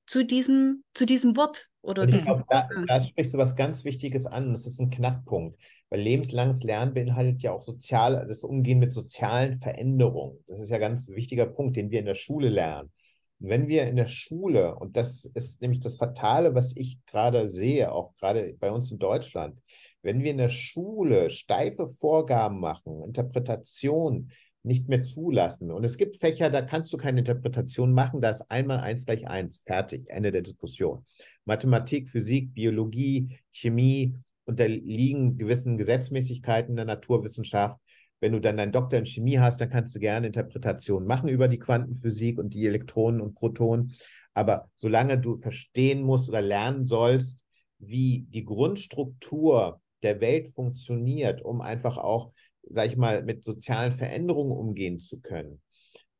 zu diesem, zu diesem Wort oder diesem glaub, da, da sprichst du was ganz Wichtiges an. Das ist ein Knackpunkt. Weil lebenslanges Lernen beinhaltet ja auch sozial, das Umgehen mit sozialen Veränderungen. Das ist ja ein ganz wichtiger Punkt, den wir in der Schule lernen. Und wenn wir in der Schule, und das ist nämlich das Fatale, was ich gerade sehe, auch gerade bei uns in Deutschland, wenn wir in der Schule steife Vorgaben machen, Interpretationen nicht mehr zulassen. Und es gibt Fächer, da kannst du keine Interpretation machen, da ist einmal eins gleich eins, fertig, Ende der Diskussion. Mathematik, Physik, Biologie, Chemie unterliegen gewissen Gesetzmäßigkeiten der Naturwissenschaft. Wenn du dann deinen Doktor in Chemie hast, dann kannst du gerne Interpretationen machen über die Quantenphysik und die Elektronen und Protonen. Aber solange du verstehen musst oder lernen sollst, wie die Grundstruktur der Welt funktioniert, um einfach auch sag ich mal, mit sozialen Veränderungen umgehen zu können,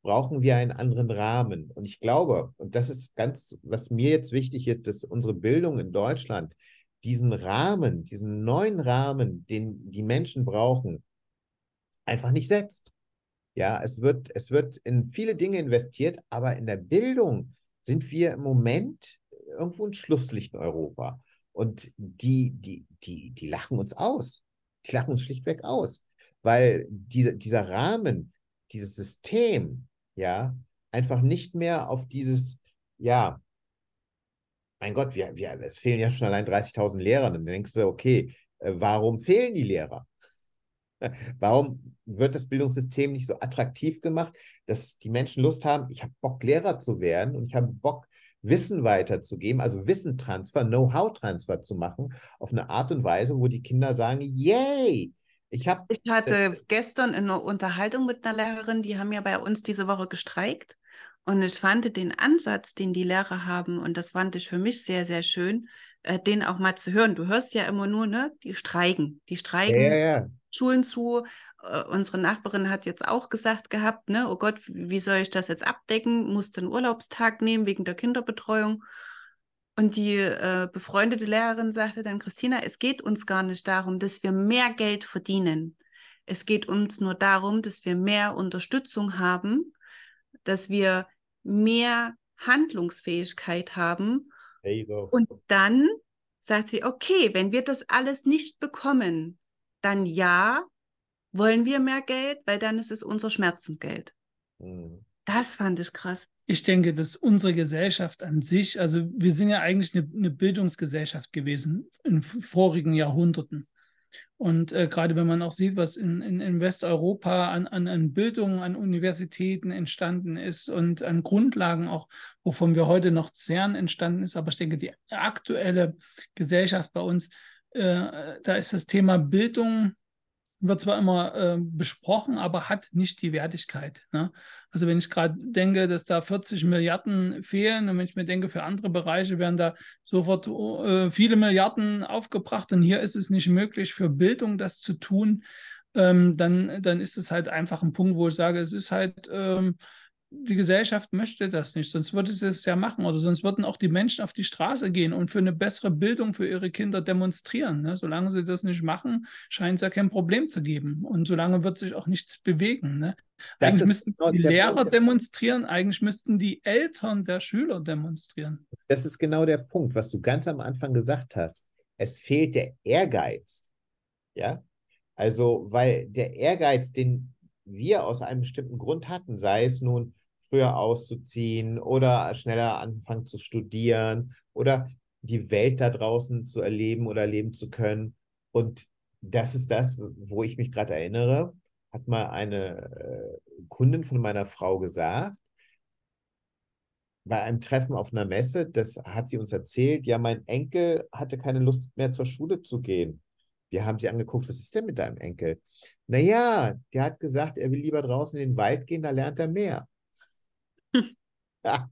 brauchen wir einen anderen Rahmen. Und ich glaube, und das ist ganz, was mir jetzt wichtig ist, dass unsere Bildung in Deutschland diesen Rahmen, diesen neuen Rahmen, den die Menschen brauchen, einfach nicht setzt. Ja, es wird, es wird in viele Dinge investiert, aber in der Bildung sind wir im Moment irgendwo ein Schlusslicht in Europa. Und die, die, die, die lachen uns aus. Die lachen uns schlichtweg aus weil diese, dieser Rahmen, dieses System, ja, einfach nicht mehr auf dieses, ja, mein Gott, wir, wir, es fehlen ja schon allein 30.000 Lehrer. Dann denkst du, okay, äh, warum fehlen die Lehrer? Warum wird das Bildungssystem nicht so attraktiv gemacht, dass die Menschen Lust haben, ich habe Bock, Lehrer zu werden und ich habe Bock, Wissen weiterzugeben, also Wissentransfer, Know-how-Transfer zu machen, auf eine Art und Weise, wo die Kinder sagen, yay, ich, hab, ich hatte gestern eine Unterhaltung mit einer Lehrerin, die haben ja bei uns diese Woche gestreikt. Und ich fand den Ansatz, den die Lehrer haben, und das fand ich für mich sehr, sehr schön, äh, den auch mal zu hören. Du hörst ja immer nur, ne, die streiken. Die streiken ja, ja. Schulen zu. Äh, unsere Nachbarin hat jetzt auch gesagt gehabt, ne, oh Gott, wie soll ich das jetzt abdecken? Muss den Urlaubstag nehmen wegen der Kinderbetreuung. Und die äh, befreundete Lehrerin sagte dann, Christina, es geht uns gar nicht darum, dass wir mehr Geld verdienen. Es geht uns nur darum, dass wir mehr Unterstützung haben, dass wir mehr Handlungsfähigkeit haben. Und dann sagt sie, okay, wenn wir das alles nicht bekommen, dann ja, wollen wir mehr Geld, weil dann ist es unser Schmerzensgeld. Mhm. Das fand ich krass. Ich denke, dass unsere Gesellschaft an sich, also wir sind ja eigentlich eine, eine Bildungsgesellschaft gewesen in vorigen Jahrhunderten. Und äh, gerade wenn man auch sieht, was in, in, in Westeuropa an, an, an Bildung, an Universitäten entstanden ist und an Grundlagen auch, wovon wir heute noch zehren, entstanden ist. Aber ich denke, die aktuelle Gesellschaft bei uns, äh, da ist das Thema Bildung wird zwar immer äh, besprochen, aber hat nicht die Wertigkeit. Ne? Also wenn ich gerade denke, dass da 40 Milliarden fehlen und wenn ich mir denke, für andere Bereiche werden da sofort äh, viele Milliarden aufgebracht und hier ist es nicht möglich, für Bildung das zu tun, ähm, dann, dann ist es halt einfach ein Punkt, wo ich sage, es ist halt ähm, die Gesellschaft möchte das nicht, sonst würde sie es ja machen oder sonst würden auch die Menschen auf die Straße gehen und für eine bessere Bildung für ihre Kinder demonstrieren. Ne? Solange sie das nicht machen, scheint es ja kein Problem zu geben und solange wird sich auch nichts bewegen. Ne? Eigentlich müssten genau die Lehrer Punkt. demonstrieren, eigentlich müssten die Eltern der Schüler demonstrieren. Das ist genau der Punkt, was du ganz am Anfang gesagt hast. Es fehlt der Ehrgeiz. Ja, also, weil der Ehrgeiz, den wir aus einem bestimmten Grund hatten, sei es nun früher auszuziehen oder schneller anfangen zu studieren oder die Welt da draußen zu erleben oder erleben zu können. Und das ist das, wo ich mich gerade erinnere, hat mal eine äh, Kundin von meiner Frau gesagt, bei einem Treffen auf einer Messe, das hat sie uns erzählt, ja, mein Enkel hatte keine Lust mehr zur Schule zu gehen. Wir haben sie angeguckt, was ist denn mit deinem Enkel? Naja, der hat gesagt, er will lieber draußen in den Wald gehen, da lernt er mehr. Hm. Ja.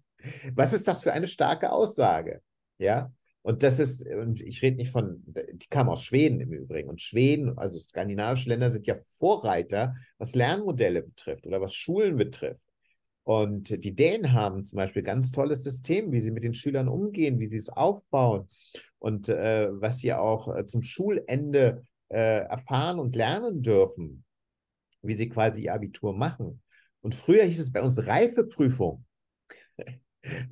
Was ist das für eine starke Aussage? Ja, und das ist, und ich rede nicht von, die kam aus Schweden im Übrigen. Und Schweden, also skandinavische Länder, sind ja Vorreiter, was Lernmodelle betrifft oder was Schulen betrifft. Und die Dänen haben zum Beispiel ganz tolles System, wie sie mit den Schülern umgehen, wie sie es aufbauen und äh, was sie auch äh, zum Schulende äh, erfahren und lernen dürfen, wie sie quasi ihr Abitur machen. Und früher hieß es bei uns Reifeprüfung.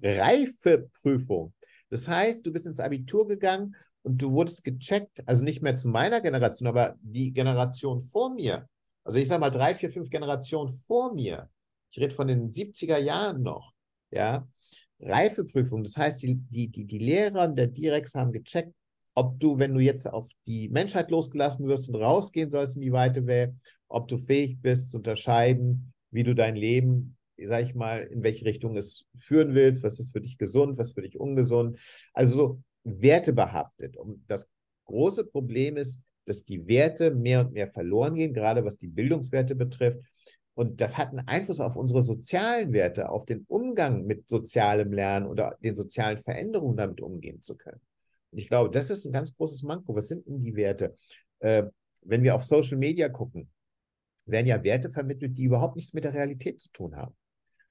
Reifeprüfung. Das heißt, du bist ins Abitur gegangen und du wurdest gecheckt, also nicht mehr zu meiner Generation, aber die Generation vor mir. Also ich sage mal drei, vier, fünf Generationen vor mir ich rede von den 70er Jahren noch, ja, Reifeprüfung. Das heißt, die, die, die, die Lehrer der Direx haben gecheckt, ob du, wenn du jetzt auf die Menschheit losgelassen wirst und rausgehen sollst in die weite Welt, ob du fähig bist zu unterscheiden, wie du dein Leben, sag ich mal, in welche Richtung es führen willst, was ist für dich gesund, was für dich ungesund. Also so wertebehaftet. Und das große Problem ist, dass die Werte mehr und mehr verloren gehen, gerade was die Bildungswerte betrifft. Und das hat einen Einfluss auf unsere sozialen Werte, auf den Umgang mit sozialem Lernen oder den sozialen Veränderungen damit umgehen zu können. Und ich glaube, das ist ein ganz großes Manko. Was sind denn die Werte? Äh, wenn wir auf Social Media gucken, werden ja Werte vermittelt, die überhaupt nichts mit der Realität zu tun haben.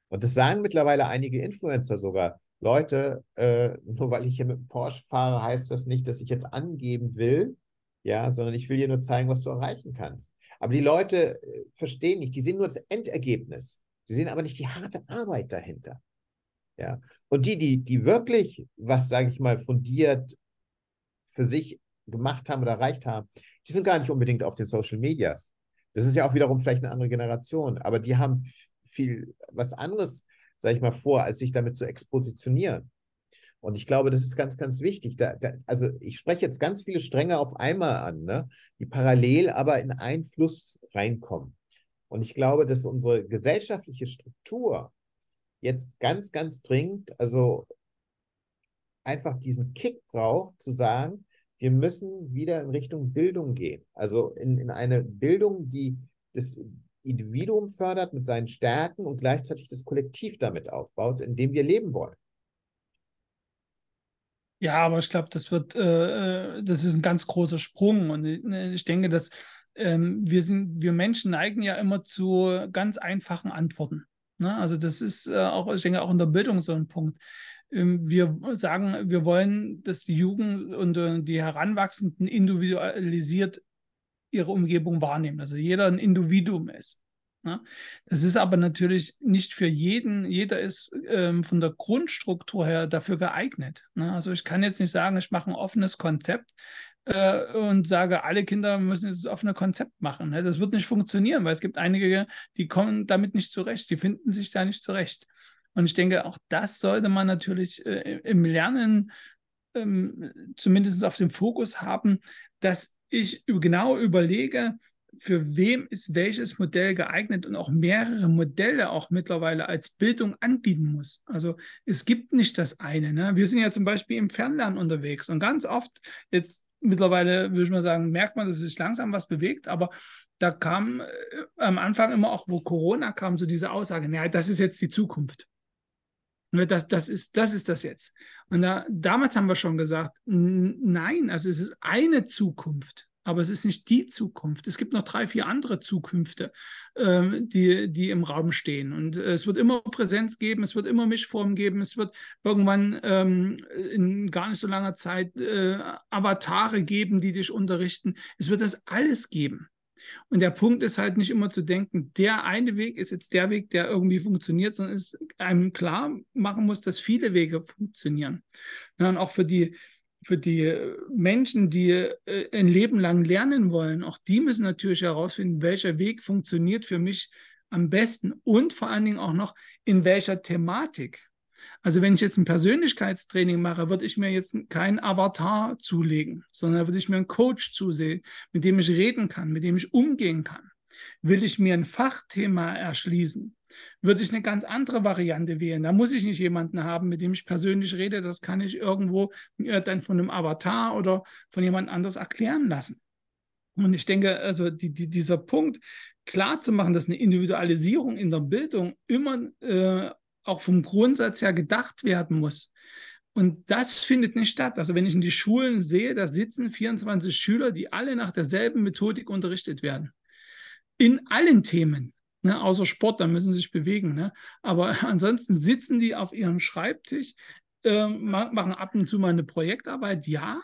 Und das sagen mittlerweile einige Influencer sogar. Leute, äh, nur weil ich hier mit dem Porsche fahre, heißt das nicht, dass ich jetzt angeben will, ja, sondern ich will dir nur zeigen, was du erreichen kannst. Aber die Leute äh, verstehen nicht, die sehen nur das Endergebnis. Sie sehen aber nicht die harte Arbeit dahinter. Ja. Und die, die, die wirklich was, sage ich mal, fundiert für sich gemacht haben oder erreicht haben, die sind gar nicht unbedingt auf den Social Medias. Das ist ja auch wiederum vielleicht eine andere Generation, aber die haben viel was anderes, sage ich mal, vor, als sich damit zu expositionieren. Und ich glaube, das ist ganz, ganz wichtig. Da, da, also ich spreche jetzt ganz viele Stränge auf einmal an, ne, die parallel aber in einen Fluss reinkommen. Und ich glaube, dass unsere gesellschaftliche Struktur jetzt ganz, ganz dringend, also einfach diesen Kick braucht, zu sagen, wir müssen wieder in Richtung Bildung gehen. Also in, in eine Bildung, die das Individuum fördert mit seinen Stärken und gleichzeitig das Kollektiv damit aufbaut, in dem wir leben wollen. Ja, aber ich glaube, das wird, äh, äh, das ist ein ganz großer Sprung. Und ich, ne, ich denke, dass ähm, wir sind, wir Menschen neigen ja immer zu ganz einfachen Antworten. Ne? Also das ist äh, auch, ich denke, auch in der Bildung so ein Punkt. Ähm, wir sagen, wir wollen, dass die Jugend und äh, die Heranwachsenden individualisiert ihre Umgebung wahrnehmen. Also jeder ein Individuum ist. Ne? Das ist aber natürlich nicht für jeden, jeder ist ähm, von der Grundstruktur her dafür geeignet. Ne? Also ich kann jetzt nicht sagen, ich mache ein offenes Konzept äh, und sage, alle Kinder müssen dieses offene Konzept machen. Ne? Das wird nicht funktionieren, weil es gibt einige, die kommen damit nicht zurecht, die finden sich da nicht zurecht. Und ich denke, auch das sollte man natürlich äh, im Lernen ähm, zumindest auf dem Fokus haben, dass ich genau überlege, für wem ist welches Modell geeignet und auch mehrere Modelle auch mittlerweile als Bildung anbieten muss. Also es gibt nicht das eine. Ne? Wir sind ja zum Beispiel im Fernlernen unterwegs und ganz oft jetzt mittlerweile, würde ich mal sagen, merkt man, dass sich langsam was bewegt, aber da kam äh, am Anfang immer auch, wo Corona kam, so diese Aussage, naja, das ist jetzt die Zukunft. Ne, das, das, ist, das ist das jetzt. Und da, damals haben wir schon gesagt, nein, also es ist eine Zukunft. Aber es ist nicht die Zukunft. Es gibt noch drei, vier andere Zukünfte, ähm, die, die im Raum stehen. Und äh, es wird immer Präsenz geben, es wird immer Mischform geben, es wird irgendwann ähm, in gar nicht so langer Zeit äh, Avatare geben, die dich unterrichten. Es wird das alles geben. Und der Punkt ist halt nicht immer zu denken, der eine Weg ist jetzt der Weg, der irgendwie funktioniert, sondern es einem klar machen muss, dass viele Wege funktionieren. Und auch für die, für die Menschen, die äh, ein Leben lang lernen wollen, auch die müssen natürlich herausfinden, welcher Weg funktioniert für mich am besten und vor allen Dingen auch noch in welcher Thematik. Also wenn ich jetzt ein Persönlichkeitstraining mache, würde ich mir jetzt keinen Avatar zulegen, sondern würde ich mir einen Coach zusehen, mit dem ich reden kann, mit dem ich umgehen kann. Will ich mir ein Fachthema erschließen, würde ich eine ganz andere Variante wählen. Da muss ich nicht jemanden haben, mit dem ich persönlich rede. Das kann ich irgendwo dann von einem Avatar oder von jemand anders erklären lassen. Und ich denke, also die, die, dieser Punkt, klar zu machen, dass eine Individualisierung in der Bildung immer äh, auch vom Grundsatz her gedacht werden muss. Und das findet nicht statt. Also wenn ich in die Schulen sehe, da sitzen 24 Schüler, die alle nach derselben Methodik unterrichtet werden. In allen Themen. Ne, außer Sport, da müssen sie sich bewegen. Ne? Aber ansonsten sitzen die auf ihrem Schreibtisch, äh, machen ab und zu mal eine Projektarbeit, ja.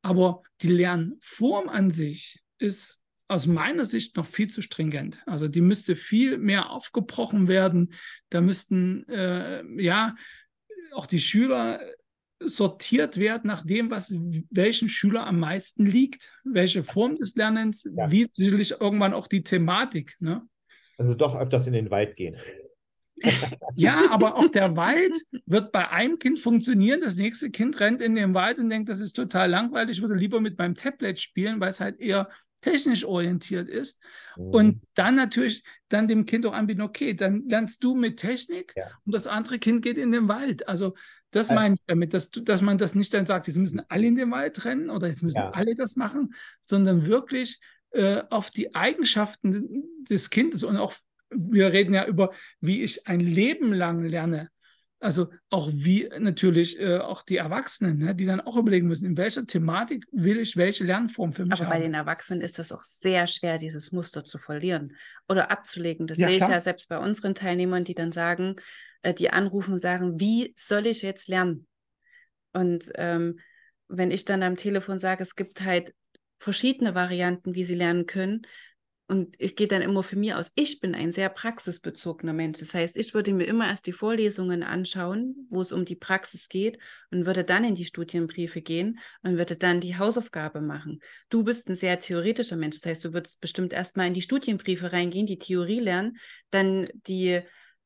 Aber die Lernform an sich ist aus meiner Sicht noch viel zu stringent. Also die müsste viel mehr aufgebrochen werden. Da müssten äh, ja auch die Schüler sortiert werden nach dem, was welchen Schüler am meisten liegt, welche Form des Lernens, ja. wie sicherlich irgendwann auch die Thematik. Ne? Also doch öfters in den Wald gehen. ja, aber auch der Wald wird bei einem Kind funktionieren. Das nächste Kind rennt in den Wald und denkt, das ist total langweilig, ich würde lieber mit meinem Tablet spielen, weil es halt eher technisch orientiert ist. Mhm. Und dann natürlich dann dem Kind auch anbieten, okay, dann lernst du mit Technik ja. und das andere Kind geht in den Wald. Also das also, meine ich damit, dass, dass man das nicht dann sagt, jetzt müssen alle in den Wald rennen oder jetzt müssen ja. alle das machen, sondern wirklich äh, auf die Eigenschaften des Kindes und auch, wir reden ja über, wie ich ein Leben lang lerne. Also auch wie natürlich äh, auch die Erwachsenen, ne, die dann auch überlegen müssen, in welcher Thematik will ich welche Lernform für mich Aber haben. bei den Erwachsenen ist das auch sehr schwer, dieses Muster zu verlieren oder abzulegen. Das ja, sehe klar. ich ja selbst bei unseren Teilnehmern, die dann sagen, äh, die anrufen und sagen, wie soll ich jetzt lernen? Und ähm, wenn ich dann am Telefon sage, es gibt halt verschiedene Varianten, wie sie lernen können, und ich gehe dann immer für mich aus, ich bin ein sehr praxisbezogener Mensch. Das heißt, ich würde mir immer erst die Vorlesungen anschauen, wo es um die Praxis geht und würde dann in die Studienbriefe gehen und würde dann die Hausaufgabe machen. Du bist ein sehr theoretischer Mensch. Das heißt, du würdest bestimmt erstmal in die Studienbriefe reingehen, die Theorie lernen, dann die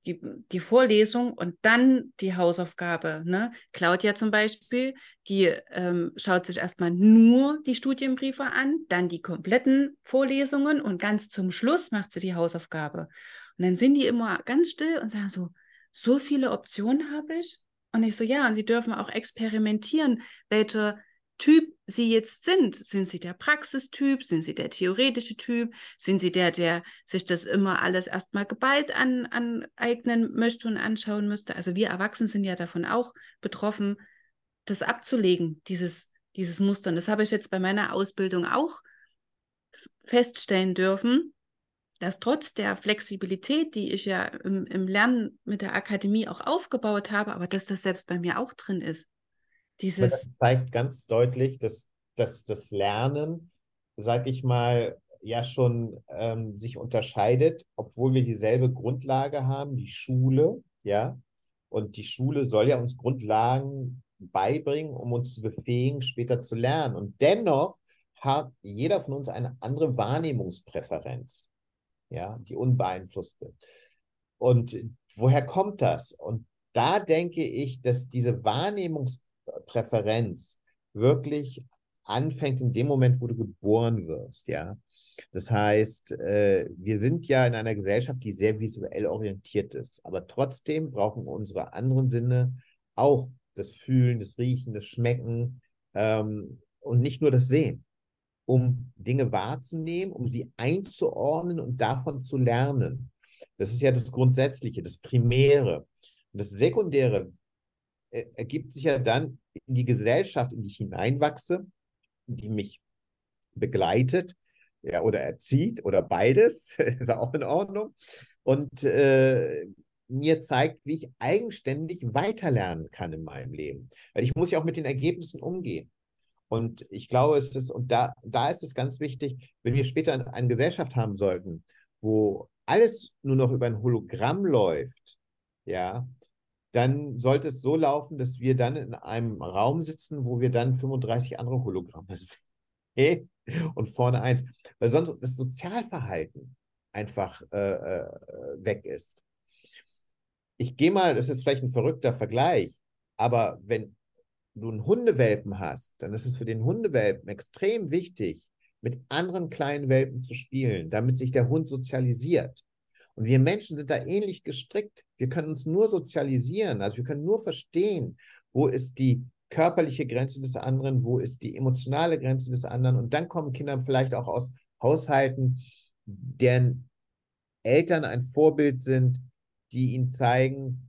die, die Vorlesung und dann die Hausaufgabe. Ne? Claudia zum Beispiel, die ähm, schaut sich erstmal nur die Studienbriefe an, dann die kompletten Vorlesungen und ganz zum Schluss macht sie die Hausaufgabe. Und dann sind die immer ganz still und sagen so, so viele Optionen habe ich. Und ich so, ja, und sie dürfen auch experimentieren, welche Typ Sie jetzt sind. Sind Sie der Praxistyp? Sind Sie der theoretische Typ? Sind Sie der, der sich das immer alles erstmal geballt an, aneignen möchte und anschauen müsste? Also wir Erwachsenen sind ja davon auch betroffen, das abzulegen, dieses, dieses Muster. Und das habe ich jetzt bei meiner Ausbildung auch feststellen dürfen, dass trotz der Flexibilität, die ich ja im, im Lernen mit der Akademie auch aufgebaut habe, aber dass das selbst bei mir auch drin ist. Dieses das zeigt ganz deutlich, dass, dass das Lernen, sag ich mal, ja schon ähm, sich unterscheidet, obwohl wir dieselbe Grundlage haben, die Schule, ja. Und die Schule soll ja uns Grundlagen beibringen, um uns zu befähigen, später zu lernen. Und dennoch hat jeder von uns eine andere Wahrnehmungspräferenz, ja, die unbeeinflusst wird. Und woher kommt das? Und da denke ich, dass diese Wahrnehmungspräferenz Präferenz wirklich anfängt in dem Moment, wo du geboren wirst, ja. Das heißt, äh, wir sind ja in einer Gesellschaft, die sehr visuell orientiert ist, aber trotzdem brauchen unsere anderen Sinne auch das Fühlen, das Riechen, das Schmecken ähm, und nicht nur das Sehen, um Dinge wahrzunehmen, um sie einzuordnen und davon zu lernen. Das ist ja das Grundsätzliche, das Primäre. Und das Sekundäre ergibt sich ja dann in die Gesellschaft, in die ich hineinwachse, die mich begleitet ja, oder erzieht oder beides, ist auch in Ordnung. Und äh, mir zeigt, wie ich eigenständig weiterlernen kann in meinem Leben. Weil ich muss ja auch mit den Ergebnissen umgehen. Und ich glaube, es ist, und da, da ist es ganz wichtig, wenn wir später eine Gesellschaft haben sollten, wo alles nur noch über ein Hologramm läuft, ja, dann sollte es so laufen, dass wir dann in einem Raum sitzen, wo wir dann 35 andere Hologramme sehen und vorne eins, weil sonst das Sozialverhalten einfach äh, äh, weg ist. Ich gehe mal, das ist vielleicht ein verrückter Vergleich, aber wenn du einen Hundewelpen hast, dann ist es für den Hundewelpen extrem wichtig, mit anderen kleinen Welpen zu spielen, damit sich der Hund sozialisiert. Und wir Menschen sind da ähnlich gestrickt. Wir können uns nur sozialisieren, also wir können nur verstehen, wo ist die körperliche Grenze des anderen, wo ist die emotionale Grenze des anderen. Und dann kommen Kinder vielleicht auch aus Haushalten, deren Eltern ein Vorbild sind, die ihnen zeigen,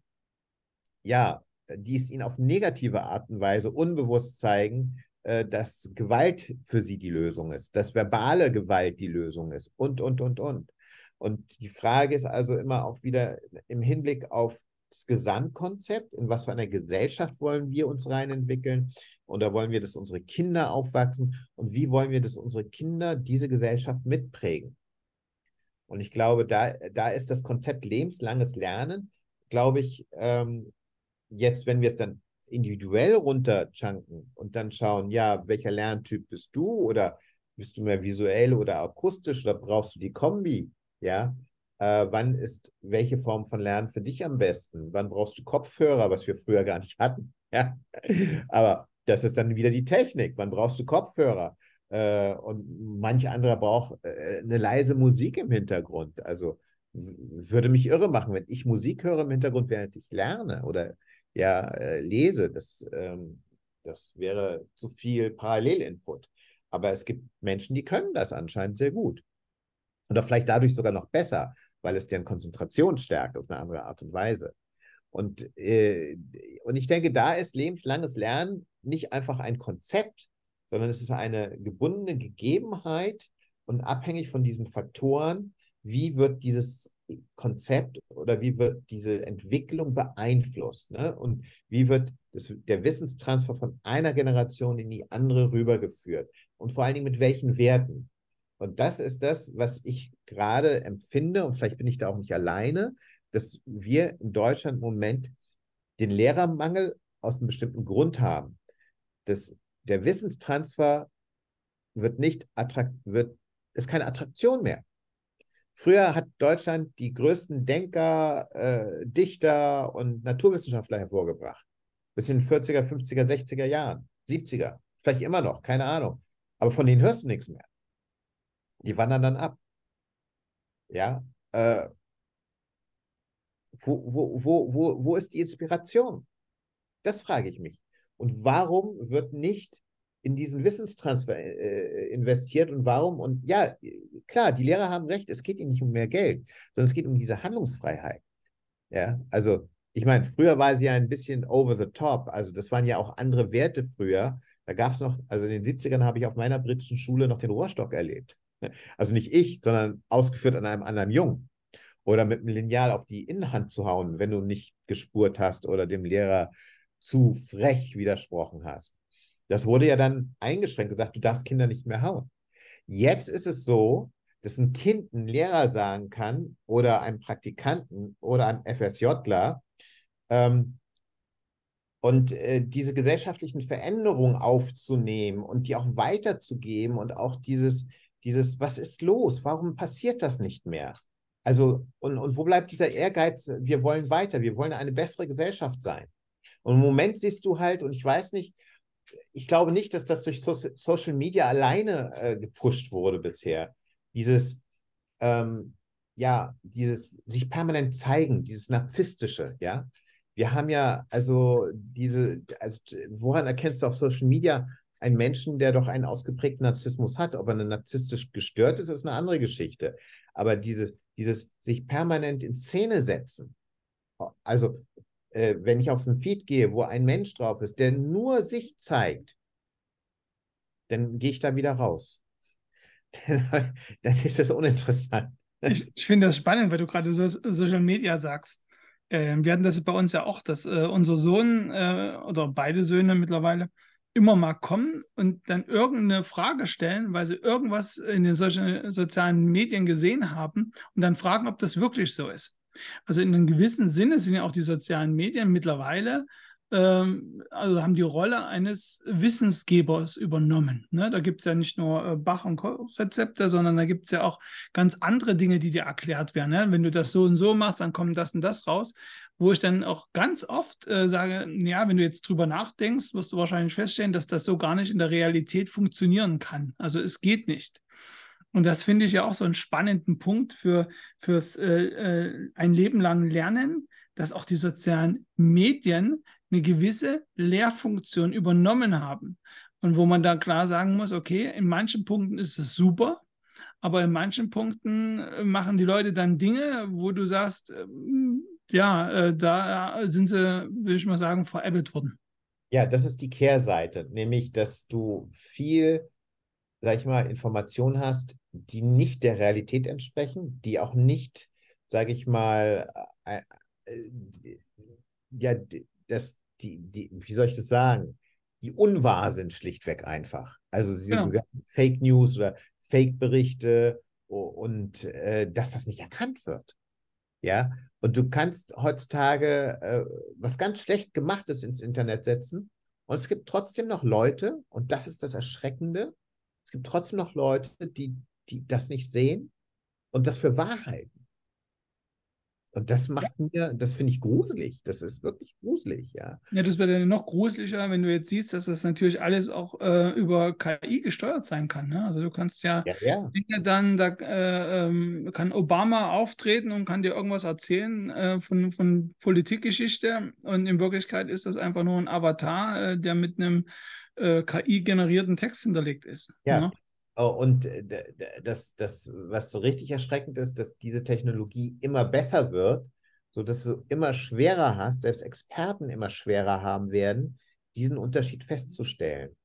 ja, die es ihnen auf negative Art und Weise unbewusst zeigen, äh, dass Gewalt für sie die Lösung ist, dass verbale Gewalt die Lösung ist und, und, und, und. Und die Frage ist also immer auch wieder im Hinblick auf das Gesamtkonzept, in was für einer Gesellschaft wollen wir uns reinentwickeln und da wollen wir, dass unsere Kinder aufwachsen und wie wollen wir, dass unsere Kinder diese Gesellschaft mitprägen. Und ich glaube, da, da ist das Konzept lebenslanges Lernen, glaube ich, ähm, jetzt, wenn wir es dann individuell runterchunken und dann schauen, ja, welcher Lerntyp bist du oder bist du mehr visuell oder akustisch oder brauchst du die Kombi? Ja, äh, wann ist welche Form von Lernen für dich am besten? Wann brauchst du Kopfhörer, was wir früher gar nicht hatten? Ja, aber das ist dann wieder die Technik. Wann brauchst du Kopfhörer? Äh, und manch anderer braucht äh, eine leise Musik im Hintergrund. Also würde mich irre machen, wenn ich Musik höre im Hintergrund, während ich lerne oder ja äh, lese. Das, ähm, das wäre zu viel Parallelinput. Aber es gibt Menschen, die können das anscheinend sehr gut. Oder vielleicht dadurch sogar noch besser, weil es deren Konzentration stärkt auf eine andere Art und Weise. Und, äh, und ich denke, da ist lebenslanges Lernen nicht einfach ein Konzept, sondern es ist eine gebundene Gegebenheit und abhängig von diesen Faktoren, wie wird dieses Konzept oder wie wird diese Entwicklung beeinflusst? Ne? Und wie wird das, der Wissenstransfer von einer Generation in die andere rübergeführt? Und vor allen Dingen mit welchen Werten? Und das ist das, was ich gerade empfinde, und vielleicht bin ich da auch nicht alleine, dass wir in Deutschland im Moment den Lehrermangel aus einem bestimmten Grund haben. Das, der Wissenstransfer wird nicht wird, ist keine Attraktion mehr. Früher hat Deutschland die größten Denker, äh, Dichter und Naturwissenschaftler hervorgebracht. Bis in den 40er, 50er, 60er Jahren, 70er, vielleicht immer noch, keine Ahnung. Aber von denen hörst du nichts mehr. Die wandern dann ab. Ja, äh, wo, wo, wo, wo, wo ist die Inspiration? Das frage ich mich. Und warum wird nicht in diesen Wissenstransfer äh, investiert und warum? Und ja, klar, die Lehrer haben recht, es geht ihnen nicht um mehr Geld, sondern es geht um diese Handlungsfreiheit. Ja, also ich meine, früher war sie ja ein bisschen over the top. Also das waren ja auch andere Werte früher. Da gab es noch, also in den 70ern habe ich auf meiner britischen Schule noch den Rohrstock erlebt. Also nicht ich, sondern ausgeführt an einem anderen Jungen. Oder mit einem Lineal auf die Innenhand zu hauen, wenn du nicht gespurt hast oder dem Lehrer zu frech widersprochen hast. Das wurde ja dann eingeschränkt, gesagt, du darfst Kinder nicht mehr hauen. Jetzt ist es so, dass ein Kind einen Lehrer sagen kann oder einem Praktikanten oder einem FSJler, ähm, und äh, diese gesellschaftlichen Veränderungen aufzunehmen und die auch weiterzugeben und auch dieses, dieses, was ist los? Warum passiert das nicht mehr? Also, und, und wo bleibt dieser Ehrgeiz? Wir wollen weiter, wir wollen eine bessere Gesellschaft sein. Und im Moment siehst du halt, und ich weiß nicht, ich glaube nicht, dass das durch so Social Media alleine äh, gepusht wurde bisher. Dieses, ähm, ja, dieses sich permanent zeigen, dieses narzisstische, ja. Wir haben ja also diese, also woran erkennst du auf Social Media einen Menschen, der doch einen ausgeprägten Narzissmus hat? Ob er narzisstisch gestört ist, ist eine andere Geschichte. Aber diese, dieses sich permanent in Szene setzen, also äh, wenn ich auf einen Feed gehe, wo ein Mensch drauf ist, der nur sich zeigt, dann gehe ich da wieder raus. dann ist das uninteressant. Ich, ich finde das spannend, weil du gerade so, Social Media sagst. Äh, wir hatten das bei uns ja auch, dass äh, unser Sohn äh, oder beide Söhne mittlerweile immer mal kommen und dann irgendeine Frage stellen, weil sie irgendwas in den sozialen Medien gesehen haben und dann fragen, ob das wirklich so ist. Also in einem gewissen Sinne sind ja auch die sozialen Medien mittlerweile ähm, also haben die Rolle eines Wissensgebers übernommen. Ne? Da gibt es ja nicht nur äh, Bach- und Rezepte, sondern da gibt es ja auch ganz andere Dinge, die dir erklärt werden. Ne? Wenn du das so und so machst, dann kommt das und das raus. Wo ich dann auch ganz oft äh, sage, ja, wenn du jetzt drüber nachdenkst, wirst du wahrscheinlich feststellen, dass das so gar nicht in der Realität funktionieren kann. Also es geht nicht. Und das finde ich ja auch so einen spannenden Punkt für fürs äh, äh ein Leben lang Lernen, dass auch die sozialen Medien eine gewisse Lehrfunktion übernommen haben. Und wo man da klar sagen muss, okay, in manchen Punkten ist es super, aber in manchen Punkten äh, machen die Leute dann Dinge, wo du sagst, ähm, ja, äh, da sind sie, will ich mal sagen, veräppelt worden. Ja, das ist die Kehrseite, nämlich, dass du viel, sag ich mal, Informationen hast, die nicht der Realität entsprechen, die auch nicht, sag ich mal, äh, äh, ja, das, die, die, wie soll ich das sagen, die unwahr sind schlichtweg einfach. Also ja. Fake News oder Fake-Berichte und äh, dass das nicht erkannt wird. Ja, und du kannst heutzutage äh, was ganz schlecht gemachtes ins Internet setzen und es gibt trotzdem noch Leute, und das ist das Erschreckende, es gibt trotzdem noch Leute, die, die das nicht sehen und das für wahr halten. Und das macht mir, das finde ich gruselig. Das ist wirklich gruselig, ja. Ja, das wird dann noch gruseliger, wenn du jetzt siehst, dass das natürlich alles auch äh, über KI gesteuert sein kann. Ne? Also du kannst ja, ja, ja. Dinge dann, da äh, ähm, kann Obama auftreten und kann dir irgendwas erzählen äh, von, von Politikgeschichte. Und in Wirklichkeit ist das einfach nur ein Avatar, äh, der mit einem äh, KI-generierten Text hinterlegt ist. Ja. Ne? Oh, und äh, das, das, was so richtig erschreckend ist, dass diese Technologie immer besser wird, sodass du immer schwerer hast, selbst Experten immer schwerer haben werden, diesen Unterschied festzustellen.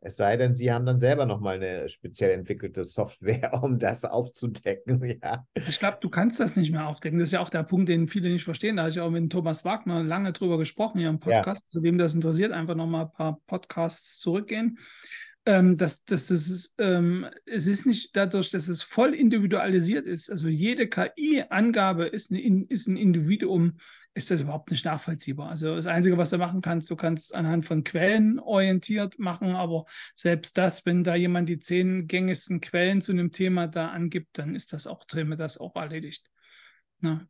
Es sei denn, sie haben dann selber nochmal eine speziell entwickelte Software, um das aufzudecken. Ja. Ich glaube, du kannst das nicht mehr aufdecken. Das ist ja auch der Punkt, den viele nicht verstehen. Da habe ich auch mit Thomas Wagner lange drüber gesprochen hier im Podcast. Ja. Zu wem das interessiert, einfach nochmal ein paar Podcasts zurückgehen ähm, dass, dass das ähm, es ist nicht dadurch, dass es voll individualisiert ist. Also jede KI-Angabe ist, eine, ist ein Individuum, ist das überhaupt nicht nachvollziehbar. Also das Einzige, was du machen kannst, du kannst anhand von Quellen orientiert machen, aber selbst das, wenn da jemand die zehn gängigsten Quellen zu einem Thema da angibt, dann ist das auch drin, das auch erledigt. Ja.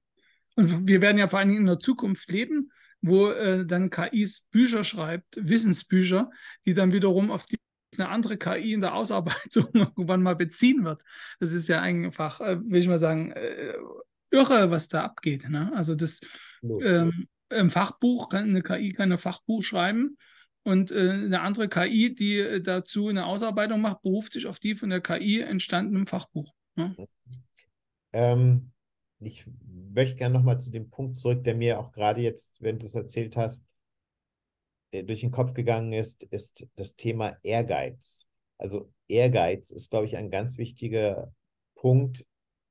Und wir werden ja vor allen Dingen in der Zukunft leben, wo äh, dann KIs Bücher schreibt, Wissensbücher, die dann wiederum auf die eine andere KI in der Ausarbeitung irgendwann mal beziehen wird. Das ist ja einfach, äh, will ich mal sagen, äh, irre, was da abgeht. Ne? Also das ähm, im Fachbuch kann eine KI kann ein Fachbuch schreiben und äh, eine andere KI, die äh, dazu eine Ausarbeitung macht, beruft sich auf die von der KI entstandenen Fachbuch. Ne? Ähm, ich möchte gerne nochmal zu dem Punkt zurück, der mir auch gerade jetzt, wenn du es erzählt hast, durch den Kopf gegangen ist, ist das Thema Ehrgeiz. Also Ehrgeiz ist, glaube ich, ein ganz wichtiger Punkt,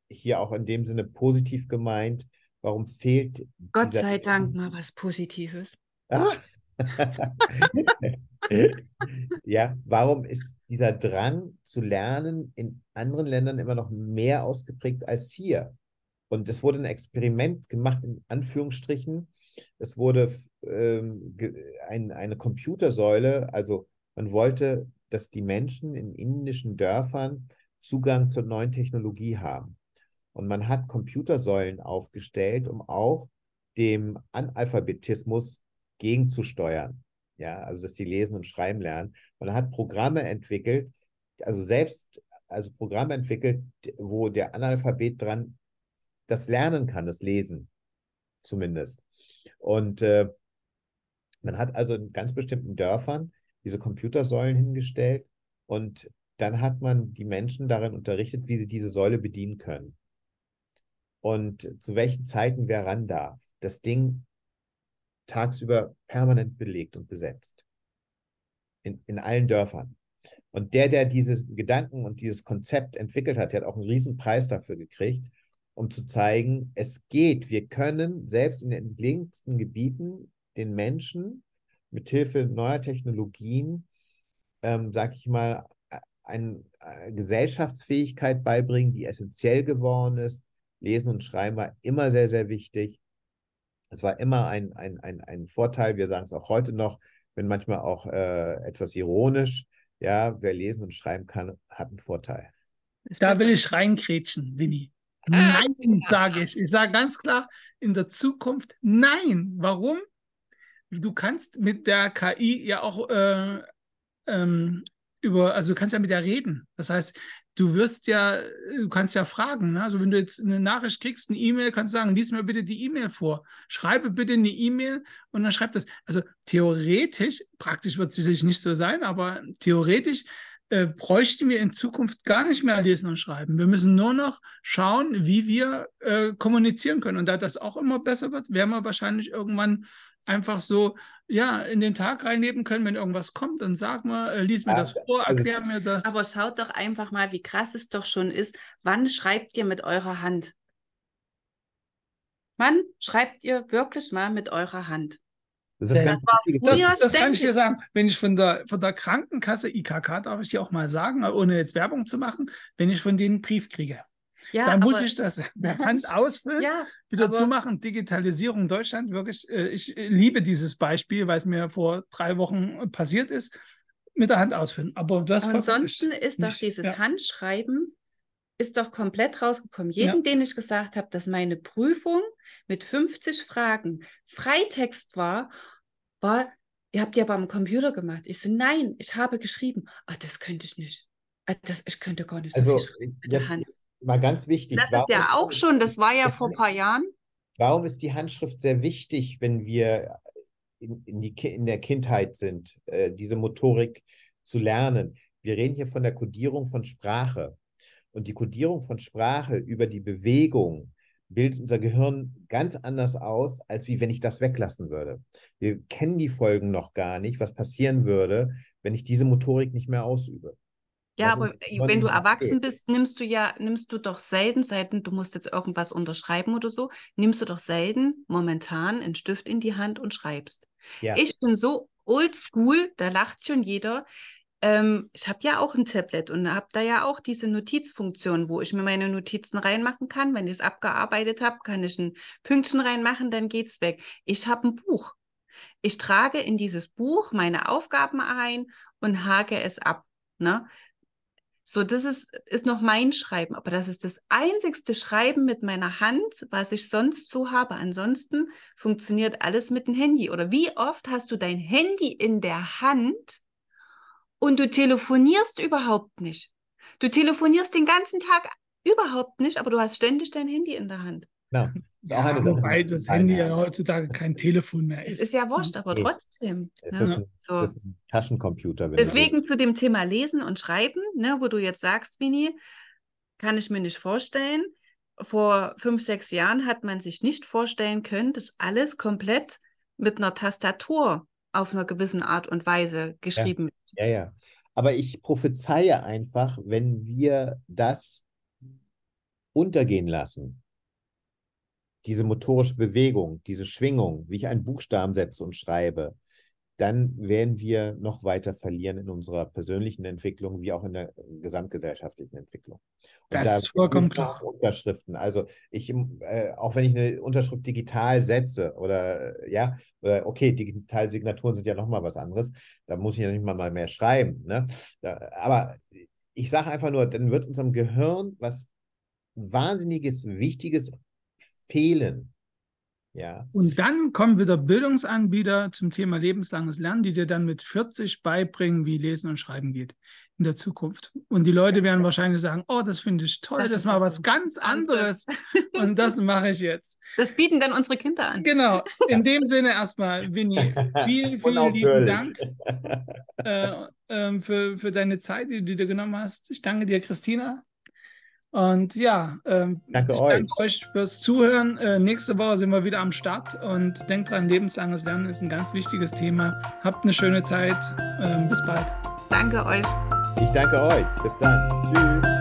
hier auch in dem Sinne positiv gemeint. Warum fehlt. Gott sei Dank mal was Positives. Ah. ja, warum ist dieser Drang zu lernen in anderen Ländern immer noch mehr ausgeprägt als hier? Und es wurde ein Experiment gemacht, in Anführungsstrichen. Es wurde ähm, ein, eine Computersäule, also man wollte, dass die Menschen in indischen Dörfern Zugang zur neuen Technologie haben. Und man hat Computersäulen aufgestellt, um auch dem Analphabetismus gegenzusteuern. Ja, also dass sie lesen und schreiben lernen. Man hat Programme entwickelt, also selbst, also Programme entwickelt, wo der Analphabet dran das lernen kann, das Lesen zumindest. Und äh, man hat also in ganz bestimmten Dörfern diese Computersäulen hingestellt und dann hat man die Menschen darin unterrichtet, wie sie diese Säule bedienen können. Und zu welchen Zeiten wer ran darf. Das Ding tagsüber permanent belegt und besetzt. In, in allen Dörfern. Und der, der diese Gedanken und dieses Konzept entwickelt hat, der hat auch einen riesen Preis dafür gekriegt, um zu zeigen, es geht. Wir können selbst in den entlegensten Gebieten den Menschen mit Hilfe neuer Technologien, ähm, sag ich mal, eine Gesellschaftsfähigkeit beibringen, die essentiell geworden ist. Lesen und Schreiben war immer sehr, sehr wichtig. Es war immer ein, ein, ein, ein Vorteil, wir sagen es auch heute noch, wenn manchmal auch äh, etwas ironisch, ja, wer lesen und schreiben kann, hat einen Vorteil. Da will ich reinkrätschen, Winnie. Nein, sage ich. Ich sage ganz klar, in der Zukunft nein. Warum? Du kannst mit der KI ja auch äh, ähm, über, also du kannst ja mit der reden. Das heißt, du wirst ja, du kannst ja fragen. Ne? Also wenn du jetzt eine Nachricht kriegst, eine E-Mail, kannst du sagen, lies mir bitte die E-Mail vor. Schreibe bitte eine E-Mail und dann schreib das. Also theoretisch, praktisch wird es sicherlich nicht so sein, aber theoretisch äh, bräuchten wir in Zukunft gar nicht mehr lesen und schreiben. Wir müssen nur noch schauen, wie wir äh, kommunizieren können. Und da das auch immer besser wird, werden wir wahrscheinlich irgendwann einfach so ja, in den Tag reinleben können, wenn irgendwas kommt, dann sag mal, äh, lies mir ja, das vor, also erklär mir das. Aber schaut doch einfach mal, wie krass es doch schon ist. Wann schreibt ihr mit eurer Hand? Wann schreibt ihr wirklich mal mit eurer Hand? Das, das, das, das kann ich dir sagen, wenn ich von der, von der Krankenkasse, IKK, darf ich dir auch mal sagen, ohne jetzt Werbung zu machen, wenn ich von denen einen Brief kriege. Ja, dann muss ich das per Hand ausfüllen, ja, wieder aber, zumachen. Digitalisierung in Deutschland, wirklich, äh, ich liebe dieses Beispiel, weil es mir vor drei Wochen passiert ist, mit der Hand ausfüllen. Aber das ansonsten ist doch dieses ja. Handschreiben ist doch komplett rausgekommen. Jeden, den ich gesagt habe, dass meine Prüfung mit 50 Fragen Freitext war, war, ihr habt ja beim Computer gemacht. Ich so, nein, ich habe geschrieben. Ah, das könnte ich nicht. Ah, das, ich könnte gar nicht so also, viel schreiben mit der Hand mal ganz wichtig. Das warum, ist ja auch schon, das war ja vor ein paar Jahren. Warum ist die Handschrift sehr wichtig, wenn wir in, in, die, in der Kindheit sind, äh, diese Motorik zu lernen? Wir reden hier von der Kodierung von Sprache. Und die Kodierung von Sprache über die Bewegung bildet unser Gehirn ganz anders aus, als wie wenn ich das weglassen würde. Wir kennen die Folgen noch gar nicht, was passieren würde, wenn ich diese Motorik nicht mehr ausübe. Ja, aber wenn du erwachsen bist, nimmst du ja, nimmst du doch selten, selten, du musst jetzt irgendwas unterschreiben oder so, nimmst du doch selten momentan einen Stift in die Hand und schreibst. Ja. Ich bin so oldschool, da lacht schon jeder. Ähm, ich habe ja auch ein Tablet und habe da ja auch diese Notizfunktion, wo ich mir meine Notizen reinmachen kann. Wenn ich es abgearbeitet habe, kann ich ein Pünktchen reinmachen, dann geht es weg. Ich habe ein Buch. Ich trage in dieses Buch meine Aufgaben ein und hake es ab. Ne? So, das ist, ist noch mein Schreiben, aber das ist das einzigste Schreiben mit meiner Hand, was ich sonst so habe. Ansonsten funktioniert alles mit dem Handy. Oder wie oft hast du dein Handy in der Hand und du telefonierst überhaupt nicht? Du telefonierst den ganzen Tag überhaupt nicht, aber du hast ständig dein Handy in der Hand. Ja, ist auch eine Sache. Wobei das Handy ja heutzutage kein Telefon mehr ist. Es ist ja wurscht, aber trotzdem. Es ist, ein, so. ist ein Taschencomputer. Deswegen zu dem Thema Lesen und Schreiben, ne, wo du jetzt sagst, Vini, kann ich mir nicht vorstellen. Vor fünf, sechs Jahren hat man sich nicht vorstellen können, dass alles komplett mit einer Tastatur auf einer gewissen Art und Weise geschrieben wird. Ja, ja. ja. Aber ich prophezeie einfach, wenn wir das untergehen lassen, diese motorische Bewegung, diese Schwingung, wie ich einen Buchstaben setze und schreibe, dann werden wir noch weiter verlieren in unserer persönlichen Entwicklung wie auch in der gesamtgesellschaftlichen Entwicklung. Und das da ist vollkommen klar. Unterschriften. Also ich, äh, auch wenn ich eine Unterschrift digital setze oder ja, oder okay, digitale Signaturen sind ja nochmal was anderes, da muss ich ja nicht mal mehr schreiben. Ne? Da, aber ich sage einfach nur, dann wird unserem Gehirn was Wahnsinniges, Wichtiges fehlen. Ja. Und dann kommen wieder Bildungsanbieter zum Thema lebenslanges Lernen, die dir dann mit 40 beibringen, wie Lesen und Schreiben geht in der Zukunft. Und die Leute werden wahrscheinlich sagen, oh, das finde ich toll, das, das ist mal was ganz anderes. und das mache ich jetzt. Das bieten dann unsere Kinder an. Genau. In dem Sinne erstmal, Winnie, vielen, vielen lieben Dank äh, äh, für, für deine Zeit, die du dir genommen hast. Ich danke dir, Christina. Und ja, ähm, danke ich euch. danke euch fürs Zuhören. Äh, nächste Woche sind wir wieder am Start und denkt dran, lebenslanges Lernen ist ein ganz wichtiges Thema. Habt eine schöne Zeit. Ähm, bis bald. Danke euch. Ich danke euch. Bis dann. Tschüss.